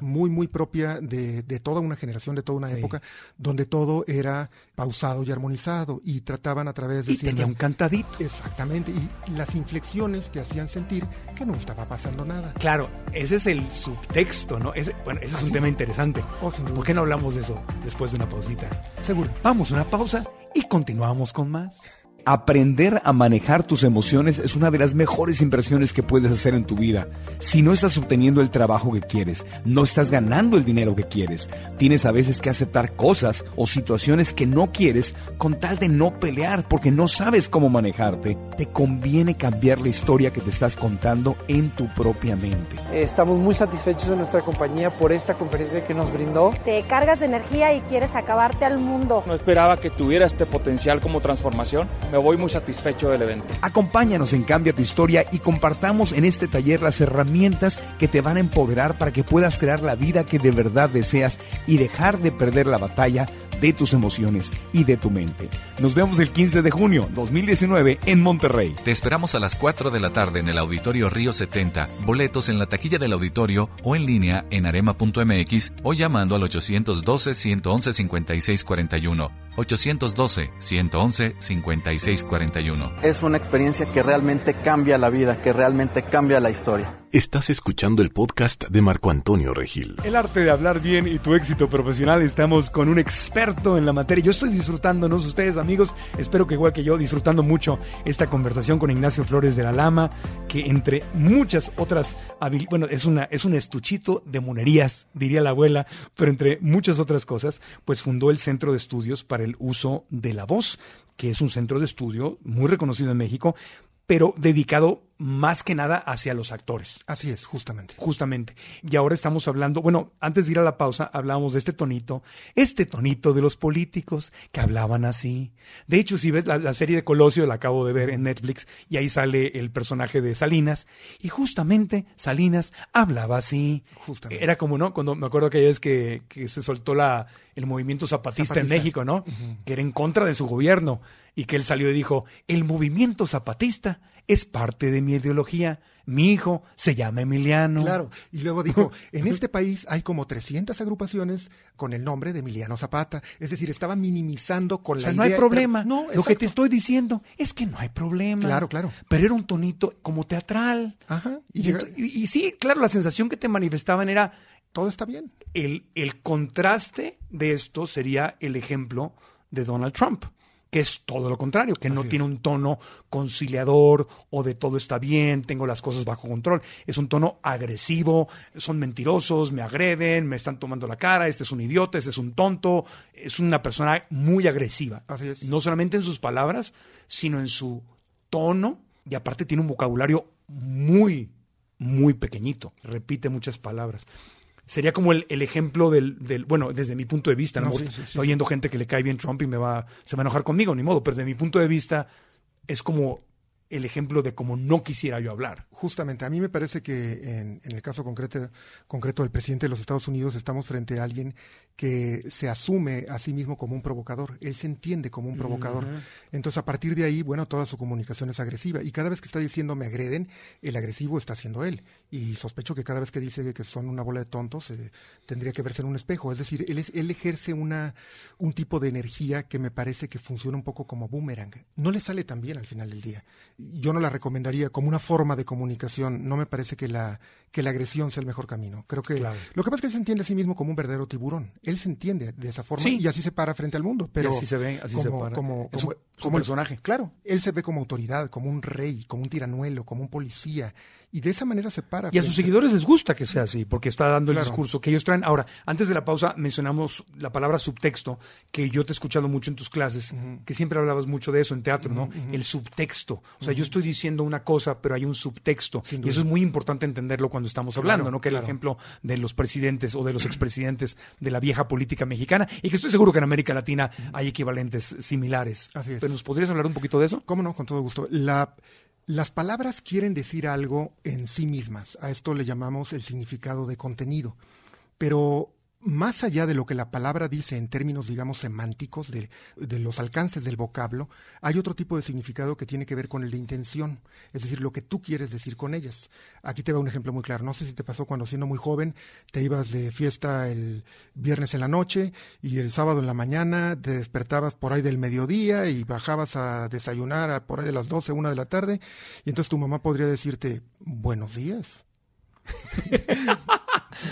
muy, muy propia de, de, toda una generación, de toda una época, donde todo era pausado y armonizado y trataban a través de... Y tenía un cantadito. Exactamente, y las inflexiones te hacían sentir que no estaba pasando nada. Claro, ese es el subtexto, ¿no? Ese, bueno, ese es un tema interesante. Oh, ¿Por qué no hablamos de eso después de una pausita? Seguro. Vamos a una pausa y continuamos con más. Aprender a manejar tus emociones es una de las mejores inversiones que puedes hacer en tu vida. Si no estás obteniendo el trabajo que quieres, no estás ganando el dinero que quieres, tienes a veces que aceptar cosas o situaciones que no quieres con tal de no pelear porque no sabes cómo manejarte, te conviene cambiar la historia que te estás contando en tu propia mente. Estamos muy satisfechos de nuestra compañía por esta conferencia que nos brindó. Te cargas de energía y quieres acabarte al mundo. No esperaba que tuviera este potencial como transformación voy muy satisfecho del evento. Acompáñanos en Cambia tu Historia y compartamos en este taller las herramientas que te van a empoderar para que puedas crear la vida que de verdad deseas y dejar de perder la batalla de tus emociones y de tu mente. Nos vemos el 15 de junio 2019 en Monterrey. Te esperamos a las 4 de la tarde en el Auditorio Río 70, boletos en la taquilla del auditorio o en línea en arema.mx o llamando al 812 111 5641. 812-111-5641. Es una experiencia que realmente cambia la vida, que realmente cambia la historia. Estás escuchando el podcast de Marco Antonio Regil. El arte de hablar bien y tu éxito profesional. Estamos con un experto en la materia. Yo estoy disfrutándonos, ustedes amigos, espero que igual que yo, disfrutando mucho esta conversación con Ignacio Flores de la Lama, que entre muchas otras habilidades, bueno, es, una, es un estuchito de monerías, diría la abuela, pero entre muchas otras cosas, pues fundó el Centro de Estudios para el uso de la voz, que es un centro de estudio muy reconocido en México, pero dedicado más que nada hacia los actores. Así es, justamente. Justamente. Y ahora estamos hablando, bueno, antes de ir a la pausa, hablábamos de este tonito, este tonito de los políticos que hablaban así. De hecho, si ves la, serie de Colosio, la acabo de ver en Netflix, y ahí sale el personaje de Salinas, y justamente Salinas hablaba así. Justamente. Era como, ¿no? Cuando me acuerdo que vez que, que se soltó la, el movimiento zapatista, en México, ¿no? Que era en contra de su gobierno y que él salió y dijo, el movimiento zapatista es parte de mi ideología. Mi hijo se llama Emiliano. Claro, y luego dijo, en este país hay como 300 agrupaciones con el nombre de Emiliano Zapata. Es decir, estaba minimizando con o sea, la no idea... hay problema. Pero- no, Lo que te estoy diciendo es que no hay problema. Claro, claro. Pero era un tonito como teatral. Ajá. Y- y sí, claro, la sensación que te manifestaban era todo está bien. el, el contraste de esto sería el ejemplo de Donald Trump, que es todo lo contrario, que no tiene un tono conciliador o de todo está bien, tengo las cosas bajo control. Es un tono agresivo, son mentirosos, me agreden, me están tomando la cara, este es un idiota, este es un tonto, es una persona muy agresiva. Así es. No solamente en sus palabras, sino en su tono y aparte tiene un vocabulario muy, muy pequeñito, repite muchas palabras. Sería como el, el ejemplo del, del, bueno, desde mi punto de vista, ¿no? No, sí, Estoy oyendo gente que le cae bien Trump y me va, se va a enojar conmigo, ni modo, pero desde mi punto de vista es como el ejemplo de cómo no quisiera yo hablar. Justamente, a mí me parece que en, en el caso concreto, concreto del presidente de los Estados Unidos estamos frente a alguien que se asume a sí mismo como un provocador. Él se entiende como un provocador. Entonces, a partir de ahí, bueno, toda su comunicación es agresiva. Y cada vez que está diciendo me agreden, el agresivo está siendo él. Y sospecho que cada vez que dice que son una bola de tontos, eh, tendría que verse en un espejo. Es decir, él, es, él ejerce una, un tipo de energía que me parece que funciona un poco como boomerang. No le sale tan bien al final del día. Yo no la recomendaría como una forma de comunicación. No me parece que la, que la agresión sea el mejor camino. Creo que Claro. lo que pasa es que él se entiende a sí mismo como un verdadero tiburón. Él se entiende de esa forma Sí. y así se para frente al mundo. Pero así se ve, así se como, para. Como, Es como, el- personaje. Claro, él se ve como autoridad, como un rey, como un tiranuelo, como un policía. Y de esa manera se para. Y a sus seguidores les gusta que sea así, porque está dando el discurso que ellos traen. Ahora, antes de la pausa mencionamos la palabra subtexto, que yo te he escuchado mucho en tus clases, que siempre hablabas mucho de eso en teatro, ¿no? El subtexto. O sea, yo estoy diciendo una cosa, pero hay un subtexto. Y eso es muy importante entenderlo cuando estamos Claro, hablando, ¿no? Que el ejemplo de los presidentes o de los expresidentes de la vieja política mexicana, y que estoy seguro que en América Latina hay equivalentes similares. Así es. ¿Nos podrías hablar un poquito de eso? ¿Cómo no? Con todo gusto. La, las palabras quieren decir algo en sí mismas. A esto le llamamos el significado de contenido. Pero más allá de lo que la palabra dice en términos, digamos, semánticos, de, de los alcances del vocablo, hay otro tipo de significado que tiene que ver con el de intención, es decir, lo que tú quieres decir con ellas. Aquí te va un ejemplo muy claro. No sé si te pasó cuando siendo muy joven, te ibas de fiesta el viernes en la noche y el sábado en la mañana te despertabas por ahí del mediodía y bajabas a desayunar a por ahí de las 12, una de la tarde, y entonces tu mamá podría decirte, buenos días.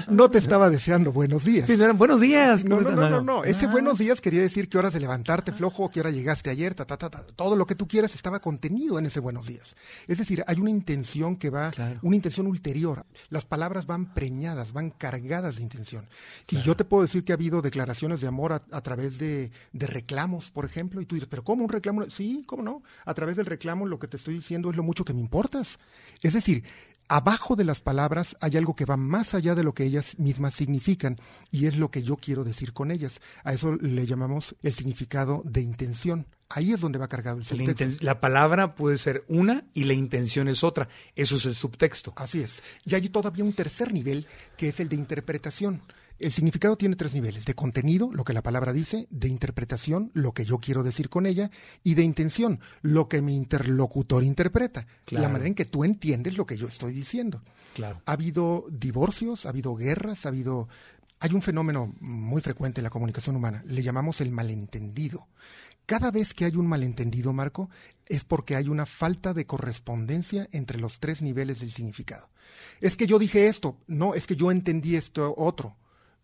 no te estaba deseando buenos días. Sí, no eran buenos días. No, ¿cómo no, no, no, no. Ese Ah. buenos días quería decir qué horas de levantarte flojo, qué hora llegaste ayer, ta, ta, ta, ta. Todo lo que tú quieras estaba contenido en ese buenos días. Es decir, hay una intención que va, una intención ulterior. Las palabras van preñadas, van cargadas de intención. Y yo te puedo decir que ha habido declaraciones de amor a, a través de, de reclamos, por ejemplo, y tú dices, pero ¿cómo un reclamo? Sí, ¿cómo no? A través del reclamo lo que te estoy diciendo es lo mucho que me importas. Es decir, abajo de las palabras hay algo que va más allá de lo que ellas mismas significan y es lo que yo quiero decir con ellas. A eso le llamamos el significado de intención. Ahí es donde va cargado el La, subtexto. inten- la palabra puede ser una y la intención es otra. Eso es el subtexto. Así es. Y hay todavía un tercer nivel que es el de interpretación. El significado tiene tres niveles, de contenido, lo que la palabra dice, de interpretación, lo que yo quiero decir con ella, y de intención, lo que mi interlocutor interpreta, Claro. la manera en que tú entiendes lo que yo estoy diciendo. Claro. Ha habido divorcios, ha habido guerras, ha habido... Hay un fenómeno muy frecuente en la comunicación humana, le llamamos el malentendido. Cada vez que hay un malentendido, Marco, es porque hay una falta de correspondencia entre los tres niveles del significado. Es que yo dije esto, no, es que yo entendí esto otro.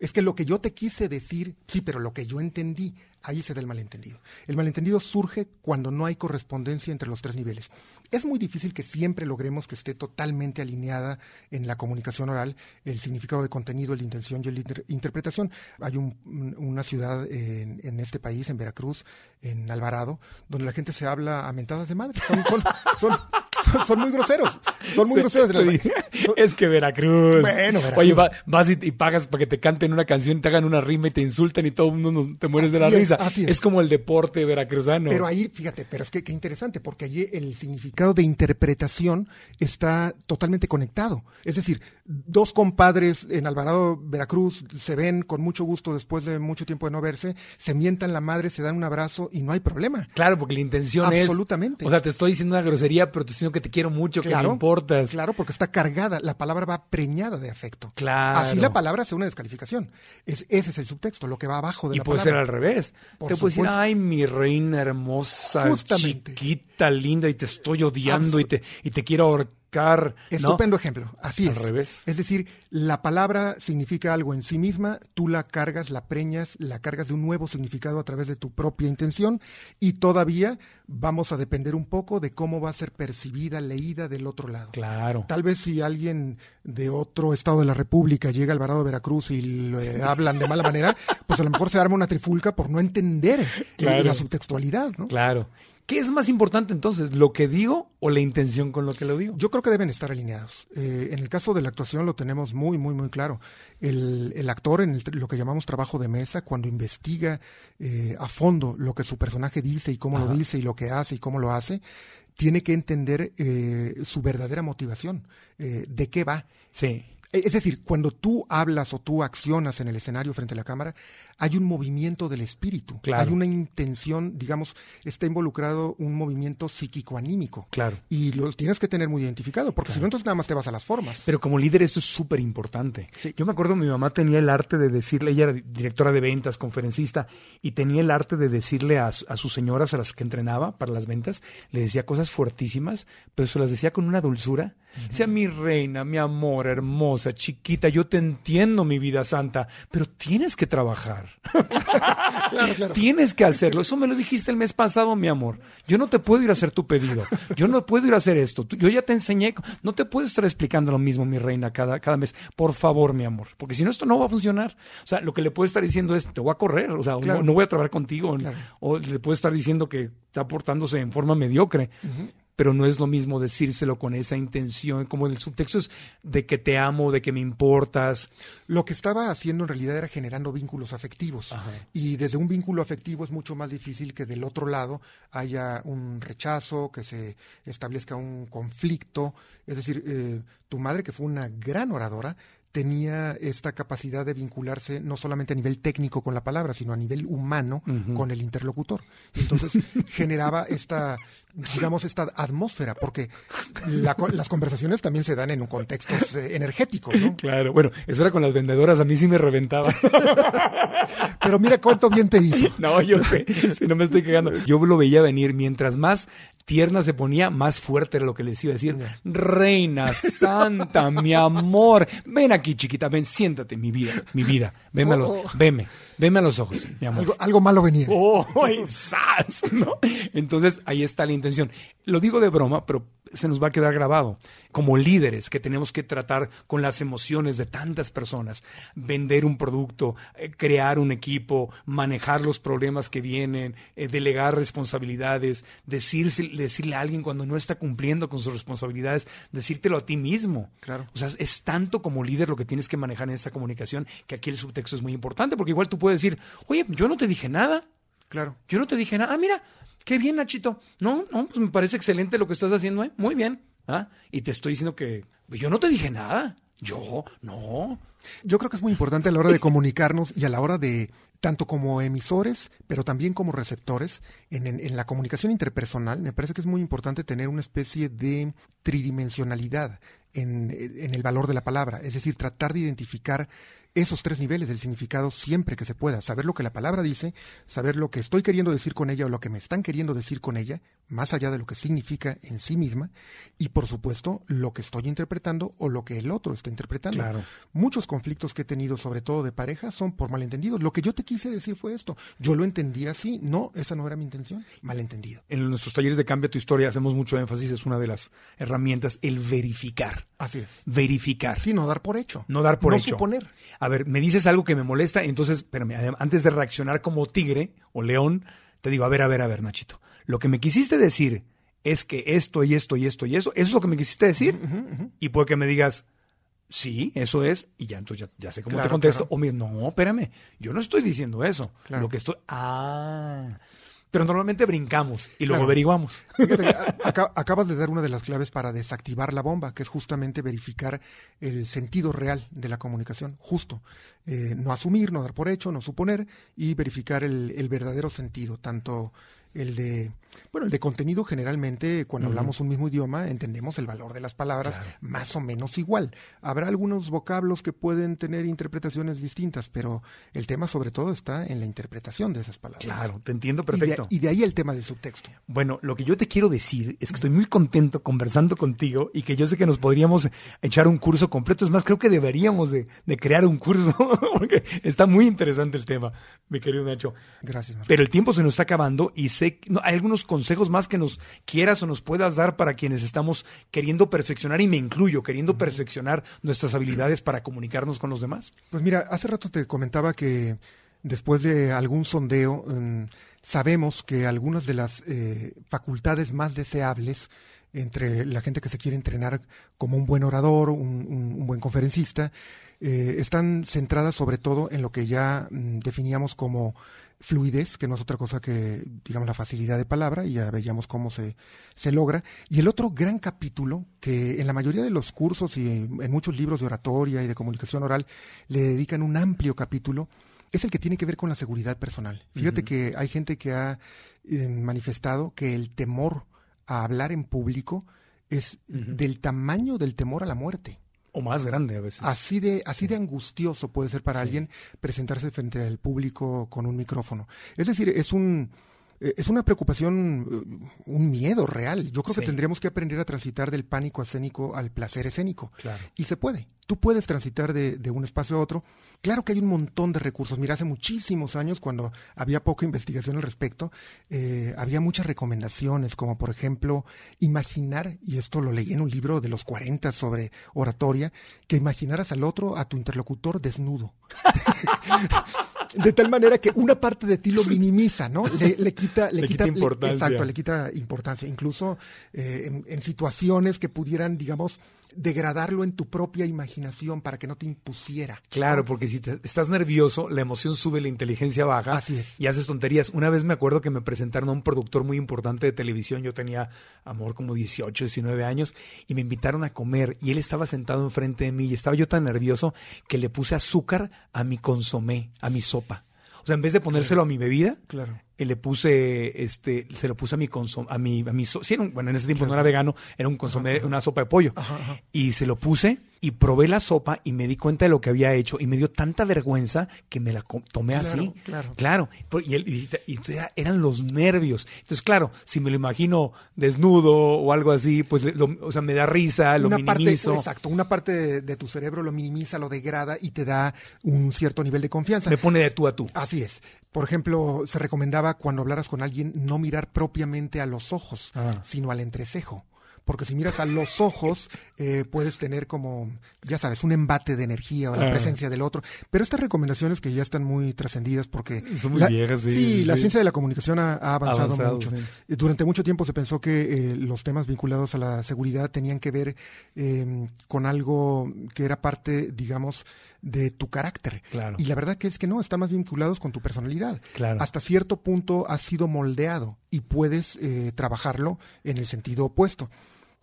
Es que lo que yo te quise decir, sí, pero lo que yo entendí, ahí se da el malentendido. El malentendido surge cuando no hay correspondencia entre los tres niveles. Es muy difícil que siempre logremos que esté totalmente alineada en la comunicación oral el significado de contenido, la intención y la inter- interpretación. Hay un- un- una ciudad en, en este país, en Veracruz, en Alvarado, donde la gente se habla a mentadas de madre. Son, son- son- son, son muy groseros. Son muy groseros. Sí. Es que Veracruz. Bueno, Veracruz. Oye, va- vas y, y pagas para que te canten una canción, te hagan una rima y te insultan y todo el mundo nos- te mueres de la es, risa. así es. Es como el deporte veracruzano. Pero ahí, fíjate, pero es que qué interesante, porque allí el significado de interpretación está totalmente conectado. Es decir, dos compadres en Alvarado, Veracruz, se ven con mucho gusto después de mucho tiempo de no verse, se mientan la madre, se dan un abrazo y no hay problema. Claro, porque la intención es. Absolutamente. O sea, te estoy diciendo una grosería, pero te estoy diciendo que te quiero mucho, que me importas. Claro, porque está cargada, la palabra va preñada de afecto. Claro. Así la palabra sea una descalificación. Es, ese es el subtexto, lo que va abajo de Y la puede ser al revés. Por te puedes decir, supuesto. ay, mi reina hermosa, Justamente. chiquita, linda, y te estoy odiando Abs- y te, y te quiero ahorcar. Estupendo ejemplo. Así Al es. revés. Es decir, la palabra significa algo en sí misma, tú la cargas, la preñas, la cargas de un nuevo significado a través de tu propia intención y todavía vamos a depender un poco de cómo va a ser percibida, leída del otro lado. Claro. Tal vez si alguien de otro estado de la República llega al Alvarado de Veracruz y le hablan de mala manera, pues a lo mejor se arma una trifulca por no entender Claro. la subtextualidad, ¿no? Claro. ¿Qué es más importante entonces, lo que digo o la intención con lo que lo digo? Yo creo que deben estar alineados. Eh, en el caso de la actuación lo tenemos muy, muy, muy claro. El, el actor en el lo que llamamos trabajo de mesa, cuando investiga eh, a fondo lo que su personaje dice y cómo lo dice y lo que hace y cómo lo hace, tiene que entender eh, su verdadera motivación, eh, de qué va. Sí. Es decir, cuando tú hablas o tú accionas en el escenario frente a la cámara, hay un movimiento del espíritu, Claro. hay una intención, digamos, está involucrado un movimiento psíquico-anímico. Claro. Y lo tienes que tener muy identificado, porque si no, entonces nada más te vas a las formas. Pero como líder eso es súper importante. Yo me acuerdo mi mamá tenía el arte de decirle, ella era directora de ventas, conferencista, y tenía el arte de decirle a, a sus señoras a las que entrenaba para las ventas, le decía cosas fuertísimas, pero se las decía con una dulzura. Decía, mi reina, mi amor, hermosa, chiquita, yo te entiendo, mi vida santa, pero tienes que trabajar. Claro, claro. Tienes que hacerlo. Eso me lo dijiste el mes pasado, mi amor. Yo no te puedo ir a hacer tu pedido. Yo no puedo ir a hacer esto. Yo ya te enseñé. No te puedo estar explicando lo mismo, mi reina, cada, cada mes. Por favor, mi amor. Porque si no, esto no va a funcionar. O sea, lo que le puedo estar diciendo es, te voy a correr. O sea, Claro. no, no voy a trabajar contigo. O le puedo estar diciendo que está portándose en forma mediocre. Pero no es lo mismo decírselo con esa intención, como el subtexto es de que te amo, de que me importas. Lo que estaba haciendo en realidad era generando vínculos afectivos. Y desde un vínculo afectivo es mucho más difícil que del otro lado haya un rechazo, que se establezca un conflicto. Es decir, eh, tu madre, que fue una gran oradora, tenía esta capacidad de vincularse no solamente a nivel técnico con la palabra, sino a nivel humano con el interlocutor. Entonces generaba esta, digamos, esta atmósfera, porque la las conversaciones también se dan en un contexto eh, energético, ¿no? Claro, bueno, eso era con las vendedoras, a mí sí me reventaba. Pero mira cuánto bien te hizo. No, yo sé, si no me estoy cagando. Yo lo veía venir, mientras más tierna se ponía, más fuerte era lo que les iba a decir. Reina santa, mi amor, ven aquí, chiquita, ven, siéntate, mi vida, mi vida. A los, Oh. veme, veme a los ojos, mi amor. Algo, algo malo venía. ¡Oh, ay, sas! ¿no? Entonces, ahí está la intención. Lo digo de broma, pero se nos va a quedar grabado. Como líderes que tenemos que tratar con las emociones de tantas personas, vender un producto, eh, crear un equipo, manejar los problemas que vienen, eh, delegar responsabilidades, decirse, decirle a alguien cuando no está cumpliendo con sus responsabilidades, decírtelo a ti mismo. Claro. O sea, es tanto como líder lo que tienes que manejar en esta comunicación que aquí el subtexto es muy importante, porque igual tú puedes decir, oye, yo no te dije nada. Claro. Yo no te dije nada. Ah, mira, qué bien, Nachito. No, no, pues me parece excelente lo que estás haciendo, ¿eh? Muy bien. ¿Ah? Y te estoy diciendo que yo no te dije nada. Yo, no. Yo creo que es muy importante a la hora de comunicarnos y a la hora de, tanto como emisores, pero también como receptores, en, en- en la comunicación interpersonal, me parece que es muy importante tener una especie de tridimensionalidad en, en el valor de la palabra, es decir, tratar de identificar esos tres niveles del significado siempre que se pueda, saber lo que la palabra dice, saber lo que estoy queriendo decir con ella o lo que me están queriendo decir con ella, más allá de lo que significa en sí misma, y por supuesto lo que estoy interpretando o lo que el otro está interpretando. Claro. Muchos conflictos que he tenido, sobre todo de pareja, son por malentendidos. Lo que yo te quise decir fue esto. Yo lo entendí así. No, esa no era mi intención. Malentendido. En nuestros talleres de Cambia tu Historia hacemos mucho énfasis, es una de las herramientas, el verificar. Así es. Verificar. Sí, no dar por hecho. No dar por no hecho. suponer. A ver, me dices algo que me molesta, entonces, espérame, antes de reaccionar como tigre o león, te digo, a ver, a ver, a ver, Nachito. Lo que me quisiste decir es que esto y esto y esto y eso, eso es lo que me quisiste decir. Y puede que me digas, sí, eso es, y ya entonces ya, ya sé cómo Claro, te contesto. claro. O me no, espérame, yo no estoy diciendo eso. Claro. Lo que estoy, ah. Pero normalmente brincamos y luego Claro. averiguamos. Fíjate, acabas de dar una de las claves para desactivar la bomba, que es justamente verificar el sentido real de la comunicación, justo. Eh, no asumir, no dar por hecho, no suponer y verificar el, el verdadero sentido, tanto el de, bueno, el de contenido generalmente, cuando hablamos un mismo idioma, entendemos el valor de las palabras más o menos igual. Habrá algunos vocablos que pueden tener interpretaciones distintas, pero el tema sobre todo está en la interpretación de esas palabras. Claro, te entiendo Y de- perfecto. y de ahí el tema del subtexto. Bueno, lo que yo te quiero decir es que estoy muy contento conversando contigo y que yo sé que nos podríamos echar un curso completo. Es más, creo que deberíamos de, de crear un curso porque está muy interesante el tema, mi querido Nacho. Gracias. Marco. Pero el tiempo se nos está acabando y no, hay algunos consejos más que nos quieras o nos puedas dar para quienes estamos queriendo perfeccionar y me incluyo, queriendo perfeccionar nuestras habilidades para comunicarnos con los demás. Pues mira, hace rato te comentaba que después de algún sondeo mm, sabemos que algunas de las eh, facultades más deseables entre la gente que se quiere entrenar como un buen orador, un, un- un buen conferencista, eh, están centradas sobre todo en lo que ya mm, definíamos como fluidez, que no es otra cosa que, digamos, la facilidad de palabra, y ya veíamos cómo se, se logra. Y el otro gran capítulo, que en la mayoría de los cursos y en, en muchos libros de oratoria y de comunicación oral le dedican un amplio capítulo, es el que tiene que ver con la seguridad personal. Fíjate que hay gente que ha eh, manifestado que el temor a hablar en público es del tamaño del temor a la muerte. O más grande a veces. Así de, así de angustioso puede ser para Sí. alguien presentarse frente al público con un micrófono. Es decir, es un es una preocupación, eh, un miedo real. Yo creo Sí. que tendríamos que aprender a transitar del pánico escénico al placer escénico. Claro. Y se puede. Tú puedes transitar de, de un espacio a otro. Claro que hay un montón de recursos. Mira, hace muchísimos años, cuando había poca investigación al respecto, eh, había muchas recomendaciones, como por ejemplo, imaginar, y esto lo leí en un libro de los 40 sobre oratoria, que imaginaras al otro, a tu interlocutor desnudo. de tal manera que una parte de ti lo minimiza, ¿no? Le, le quita, le, Le quita importancia. exacto, le quita importancia. Incluso eh, en, en situaciones que pudieran, digamos, degradarlo en tu propia imaginación para que no te impusiera. Claro, porque si te- estás nervioso, la emoción sube, la inteligencia baja Así es. y haces tonterías. Una vez me acuerdo que me presentaron a un productor muy importante de televisión, yo tenía, amor, como 18, 19 años, y me invitaron a comer y él estaba sentado enfrente de mí y estaba yo tan nervioso que le puse azúcar a mi consomé, a mi sopa. O sea, en vez de ponérselo a mi bebida, Claro. Eh, le puse, este, se lo puse a mi consomé, a mi, a mi so- sí, era un- bueno, en ese tiempo no era vegano, era un consomé, una sopa de pollo. Ajá, ajá. Y se lo puse y probé la sopa y me di cuenta de lo que había hecho y me dio tanta vergüenza que me la tomé Claro, así. claro. Claro. Por- Y, eran los nervios. Entonces, claro, si me lo imagino desnudo o algo así, pues, lo- o sea, me da risa, lo una parte, minimizo. exacto, una parte de, de tu cerebro lo minimiza, lo degrada y te da un cierto nivel de confianza. Me pone de tú a tú. Así es. Por ejemplo, se recomendaba cuando hablaras con alguien no mirar propiamente a los ojos, Ah. sino al entrecejo. Porque si miras a los ojos, eh, puedes tener como, ya sabes, un embate de energía o la Ah. presencia del otro. Pero estas recomendaciones que ya están muy trascendidas porque... Son muy la- viejas, sí, Sí, sí, la ciencia de la comunicación ha, ha avanzado, Avanzado, mucho. sí. Durante mucho tiempo se pensó que eh, los temas vinculados a la seguridad tenían que ver eh, con algo que era parte, digamos, de tu carácter. Claro. Y la verdad que es que no, está más vinculados con tu personalidad. Claro. Hasta cierto punto has sido moldeado y puedes eh, trabajarlo en el sentido opuesto.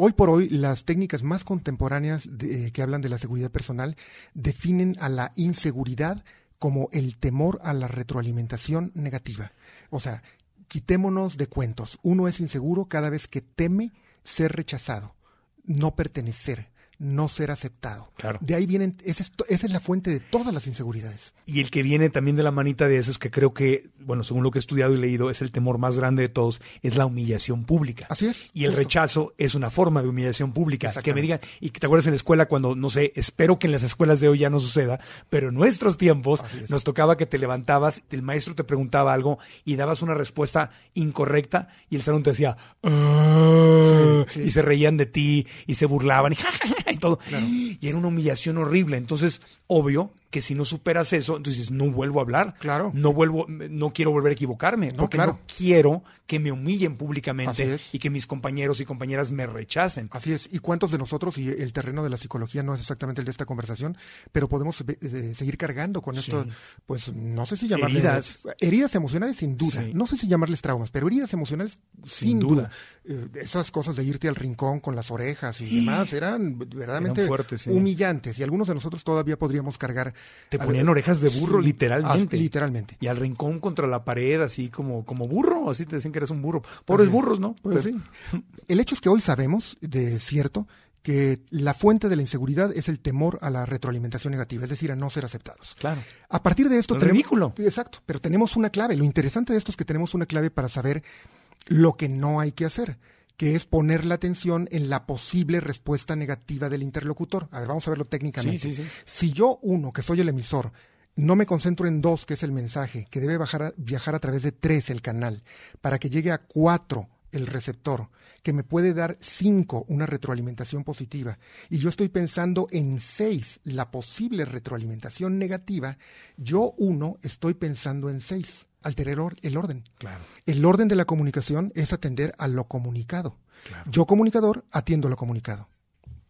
Hoy por hoy, las técnicas más contemporáneas de- eh, que hablan de la seguridad personal definen a la inseguridad como el temor a la retroalimentación negativa. O sea, quitémonos de cuentos. Uno es inseguro cada vez que teme ser rechazado, no pertenecer, no ser aceptado. Claro. De ahí vienen, esa es, esa es la fuente de todas las inseguridades. Y el que viene también de la manita de eso es que creo que, bueno, según lo que he estudiado y leído, es el temor más grande de todos, es la humillación pública. Así es. Y el rechazo es una forma de humillación pública. Que me digan, y que te acuerdas en la escuela cuando, no sé, espero que en las escuelas de hoy ya no suceda, pero en nuestros tiempos nos tocaba que te levantabas, el maestro te preguntaba algo y dabas una respuesta incorrecta y el salón te decía, "Ah", Sí, sí. y se reían de ti y se burlaban y, y todo. Y era una humillación horrible. Entonces, obvio que si no superas eso, entonces no vuelvo a hablar. Claro. No vuelvo, no quiero volver a equivocarme, No, porque claro. no quiero que me humillen públicamente y que mis compañeros y compañeras me rechacen. Así es. ¿Y cuántos de nosotros, y el terreno de la psicología no es exactamente el de esta conversación, pero podemos eh, seguir cargando con esto, Sí. pues no sé si llamarles Heridas. heridas emocionales sin duda, Sí. no sé si llamarles traumas, pero heridas emocionales sin, Sin duda. duda. Eh, esas cosas de irte al rincón con las orejas y demás eran verdaderamente Eran fuertes, sí. humillantes y algunos de nosotros todavía podríamos cargar. Te ponían orejas de burro, Sí, literalmente. literalmente. Y al rincón contra la pared, así como, como burro, así te decían que eres un burro. Pobres burros, ¿no? Pues Pero- sí. El hecho es que hoy sabemos de cierto que la fuente de la inseguridad es el temor a la retroalimentación negativa, es decir, a no ser aceptados. Claro. A partir de esto Es tenemos- ridículo. Exacto, pero tenemos una clave. Lo interesante de esto es que tenemos una clave para saber lo que no hay que hacer, que es poner la atención en la posible respuesta negativa del interlocutor. A ver, vamos a verlo técnicamente. Sí, sí, sí. Si yo, uno, que soy el emisor, no me concentro en dos, que es el mensaje, que debe bajar a- viajar a través de tres, el canal, para que llegue a cuatro, el receptor, que me puede dar cinco, una retroalimentación positiva, y yo estoy pensando en seis, la posible retroalimentación negativa, yo, uno, estoy pensando en seis. Alterar el or- el orden. Claro. El orden de la comunicación es atender a lo comunicado. Yo, comunicador, atiendo a lo comunicado.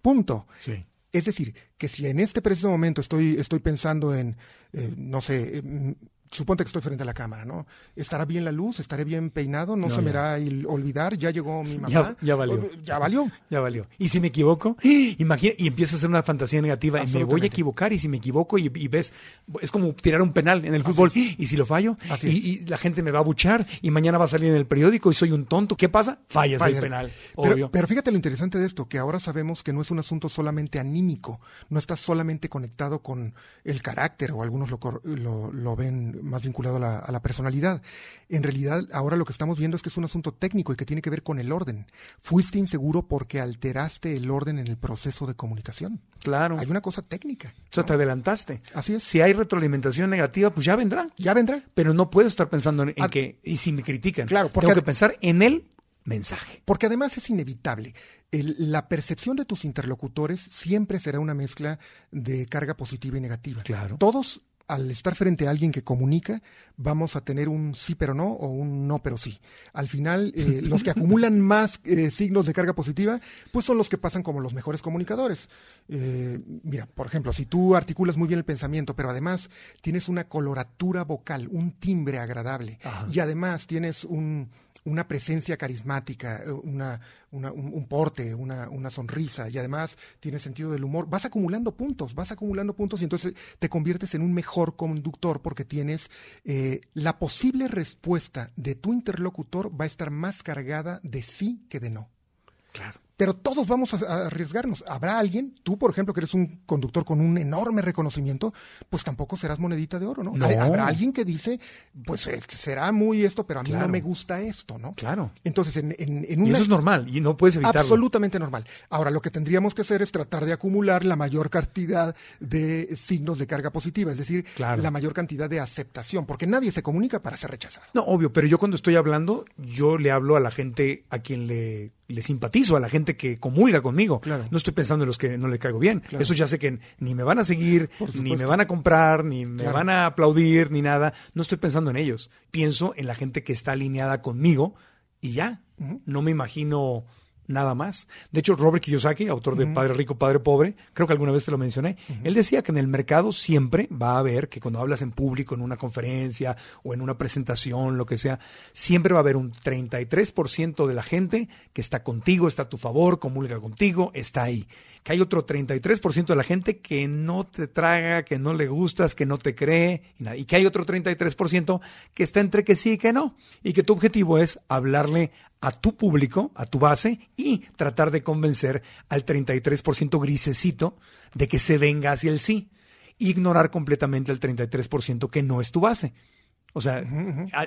Punto. Sí. Es decir, que si en este preciso momento estoy, estoy pensando en, eh, no sé, mm, suponte que estoy frente a la cámara, ¿no? ¿Estará bien la luz? ¿Estaré bien peinado? ¿No, No, se me ya. hará el olvidar? ¿Ya llegó mi mamá? Ya, ya valió. ¿Ya valió? Ya valió. Y si me equivoco, imagina, y empieza a ser una fantasía negativa, y me voy a equivocar, y si me equivoco, y, y ves, es como tirar un penal en el fútbol, y si lo fallo, Así y, la gente me va a buchar, y mañana va a salir en el periódico, y soy un tonto, ¿qué pasa? Fallas Falla. el penal, Pero, obvio. pero fíjate lo interesante de esto, que ahora sabemos que no es un asunto solamente anímico, no está solamente conectado con el carácter, o algunos lo, lo, lo ven más vinculado a la, a la personalidad. En realidad, ahora lo que estamos viendo es que es un asunto técnico y que tiene que ver con el orden. Fuiste inseguro porque alteraste el orden en el proceso de comunicación. claro. Hay una cosa técnica. O sea, te adelantaste. Así es. Si hay retroalimentación negativa, pues ya vendrá. Ya vendrá. Pero no puedo estar pensando en, en que, y si me critican, Claro, porque tengo que pensar en el mensaje. Porque además es inevitable. El- la percepción de tus interlocutores siempre será una mezcla de carga positiva y negativa. Claro. Todos, al estar frente a alguien que comunica, vamos a tener un sí pero no o un no pero sí. Al final, eh, los que acumulan más eh, signos de carga positiva, pues son los que pasan como los mejores comunicadores. Eh, mira, por ejemplo, si tú articulas muy bien el pensamiento, pero además tienes una coloratura vocal, un timbre agradable, y además tienes un una presencia carismática, eh, una, un, porte, una, una sonrisa y además tienes sentido del humor, vas acumulando puntos, vas acumulando puntos y entonces te conviertes en un mejor conductor porque tienes eh, la posible respuesta de tu interlocutor va a estar más cargada de sí que de no. Claro. Pero todos vamos a, arriesgarnos. Habrá alguien, tú por ejemplo, que eres un conductor con un enorme reconocimiento, pues tampoco serás monedita de oro, ¿no? Habrá alguien que dice, pues eh, será muy esto, pero a mí Claro. no me gusta esto, ¿no? Claro. Entonces, en, en, en Y una... eso es normal, y no puedes evitarlo. Absolutamente normal. Ahora, lo que tendríamos que hacer es tratar de acumular la mayor cantidad de signos de carga positiva, es decir, Claro. la mayor cantidad de aceptación, porque nadie se comunica para ser rechazado. No, obvio, pero yo cuando estoy hablando, yo le hablo a la gente a quien le, le simpatizo, a la gente que comulga conmigo. Claro. No estoy pensando en los que no le caigo bien. Claro. Eso ya sé que ni me van a seguir, ni me van a comprar, ni me Claro. van a aplaudir, ni nada. No estoy pensando en ellos. Pienso en la gente que está alineada conmigo y ya. No me imagino nada más. De hecho, Robert Kiyosaki, autor de Padre Rico, Padre Pobre, creo que alguna vez te lo mencioné, él decía que en el mercado siempre va a haber, que cuando hablas en público, en una conferencia o en una presentación, lo que sea, siempre va a haber un 33% de la gente que está contigo, está a tu favor, comulga contigo, está ahí. Que hay otro 33% de la gente que no te traga, que no le gustas, que no te cree, y, nada. y que hay otro 33% que está entre que sí y que no. Y que tu objetivo es hablarle a tu público, a tu base, y tratar de convencer al 33% grisecito de que se venga hacia el sí. Ignorar completamente el 33% que no es tu base. O sea,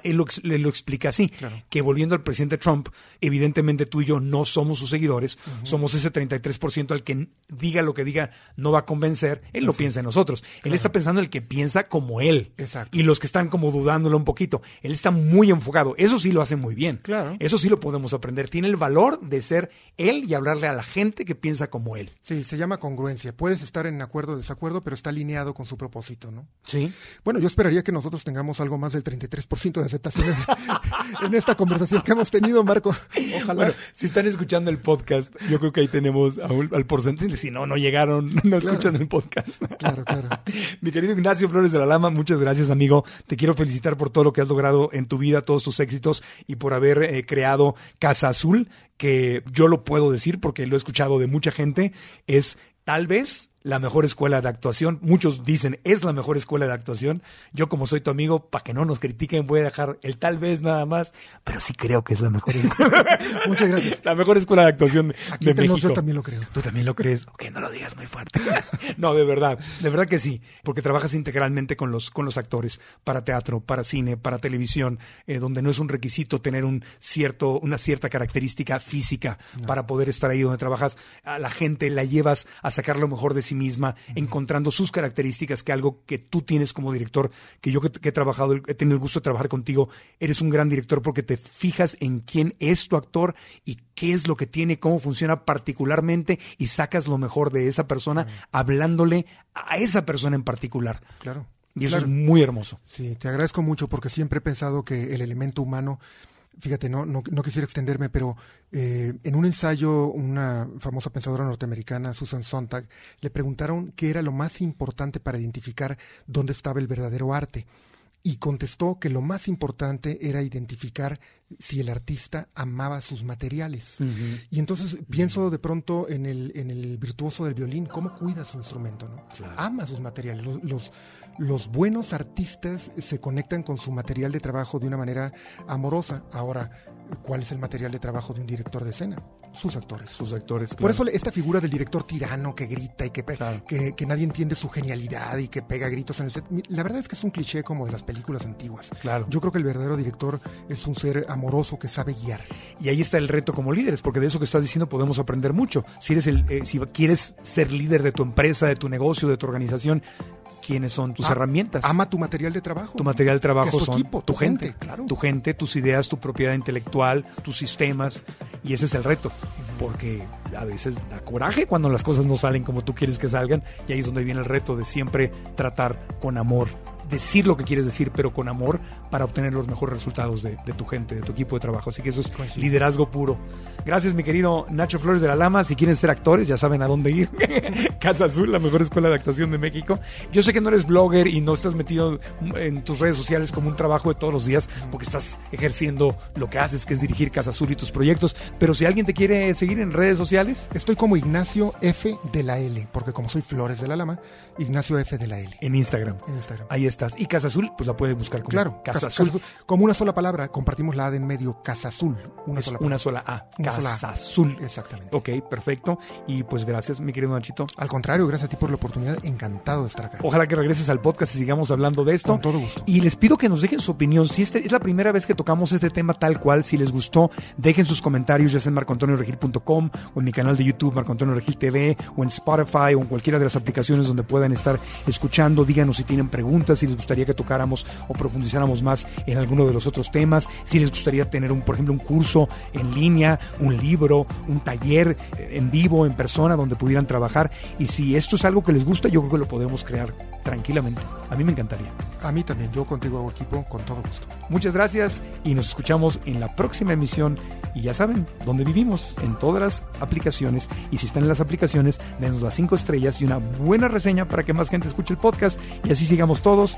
él lo, lo, explica así, que volviendo al presidente Trump, evidentemente tú y yo no somos sus seguidores, somos ese 33% al que diga lo que diga no va a convencer, él lo piensa en nosotros. Él está pensando en el que piensa como él. Exacto. Y los que están como dudándolo un poquito. Él está muy enfocado. Eso sí lo hace muy bien. Claro. Eso sí lo podemos aprender. Tiene el valor de ser él y hablarle a la gente que piensa como él. Sí, se llama congruencia. Puedes estar en acuerdo o desacuerdo, pero está alineado con su propósito, ¿no? Sí. Bueno, yo esperaría que nosotros tengamos algo más del 33% de aceptación en, esta conversación que hemos tenido, Marco. Ojalá. si están escuchando el podcast, yo creo que ahí tenemos al porcentaje. Si no, no llegaron, no escuchan el podcast. Claro, claro. Mi querido Ignacio Flores de la Lama, muchas gracias, amigo. Te quiero felicitar por todo lo que has logrado en tu vida, todos tus éxitos y por haber eh, creado Casa Azul, que yo lo puedo decir porque lo he escuchado de mucha gente, es tal vez la mejor escuela de actuación. Muchos dicen es la mejor escuela de actuación. Yo como soy tu amigo, para que no nos critiquen, voy a dejar el tal vez nada más, pero sí creo que es la mejor escuela. Muchas gracias. La mejor escuela de actuación Aquí de México. Yo también lo creo. Tú también lo crees. Ok, no lo digas muy fuerte. no, de verdad, de verdad que sí, porque trabajas integralmente con los con los actores para teatro, para cine, para televisión, eh, donde no es un requisito tener un cierto una cierta característica física para poder estar ahí donde trabajas. A la gente la llevas a sacar lo mejor de sí misma, encontrando sus características, que algo que tú tienes como director, que yo que, he trabajado, he tenido el gusto de trabajar contigo, eres un gran director porque te fijas en quién es tu actor y qué es lo que tiene, cómo funciona particularmente y sacas lo mejor de esa persona hablándole a esa persona en particular. Claro. Y eso es muy hermoso. Sí, te agradezco mucho porque siempre he pensado que el elemento humano fíjate, no, no, no, quisiera extenderme, pero eh, en un ensayo, una famosa pensadora norteamericana, Susan Sontag, le preguntaron qué era lo más importante para identificar dónde estaba el verdadero arte. Y contestó que lo más importante era identificar si el artista amaba sus materiales. Y entonces pienso de pronto en el, en el virtuoso del violín, cómo cuida su instrumento, ¿no? Ama sus materiales. los los buenos artistas se conectan con su material de trabajo de una manera amorosa. Ahora, ¿cuál es el material de trabajo de un director de escena? Sus actores. Sus actores. Por eso esta figura del director tirano que grita y que, que, nadie entiende su genialidad y que pega gritos en el set. La verdad es que es un cliché como de las películas antiguas. Claro. Yo creo que el verdadero director es un ser amoroso que sabe guiar. Y ahí está el reto como líderes, porque de eso que estás diciendo podemos aprender mucho. Si eres el, eh, si quieres ser líder de tu empresa, de tu negocio, de tu organización, quiénes son tus ah, herramientas. Ama tu material de trabajo. Tu material de trabajo tu son equipo, tu, gente, claro. Tu gente, tus ideas, tu propiedad intelectual, tus sistemas. Y ese es el reto. Porque a veces da coraje cuando las cosas no salen como tú quieres que salgan. Y ahí es donde viene el reto de siempre tratar con amor decir lo que quieres decir, pero con amor para obtener los mejores resultados de, tu gente, de tu equipo de trabajo. Así que eso es liderazgo puro. Gracias, mi querido Nacho Flores de la Lama. Si quieren ser actores, ya saben a dónde ir. Casa Azul, la mejor escuela de actuación de México. Yo sé que no eres blogger y no estás metido en tus redes sociales como un trabajo de todos los días, porque estás ejerciendo lo que haces, que es dirigir Casa Azul y tus proyectos. Pero si alguien te quiere seguir en redes sociales, estoy como Ignacio F de la L, porque como soy Flores de la Lama, Ignacio F de la L. En Instagram. En Instagram. Ahí está. Y Casa Azul, pues la puedes buscar como claro, Casa, Azul. Como una sola palabra, compartimos la A de en medio, Casa Azul. Una sola Una sola A. Casa Azul. Exactamente. Ok, perfecto. Y pues gracias, mi querido Nachito. Al contrario, gracias a ti por la oportunidad. Encantado de estar acá. Ojalá que regreses al podcast y sigamos hablando de esto. Con todo gusto. Y les pido que nos dejen su opinión. Si este es la primera vez que tocamos este tema tal cual, si les gustó, dejen sus comentarios, ya sea en marcoantonioregil.com o en mi canal de YouTube, Marco Antonio Regil TV, o en Spotify o en cualquiera de las aplicaciones donde puedan estar escuchando. Díganos si tienen preguntas, si les gustaría que tocáramos o profundizáramos más en alguno de los otros temas, si les gustaría tener un, por ejemplo, un curso en línea, un libro, un taller eh, en vivo, en persona, donde pudieran trabajar. Y si esto es algo que les gusta, yo creo que lo podemos crear tranquilamente. A mí me encantaría. A mí también, yo contigo hago equipo con todo gusto. Muchas gracias y nos escuchamos en la próxima emisión. Y ya saben, dónde vivimos, en todas las aplicaciones. Y si están en las aplicaciones, denos las cinco estrellas y una buena reseña para que más gente escuche el podcast y así sigamos todos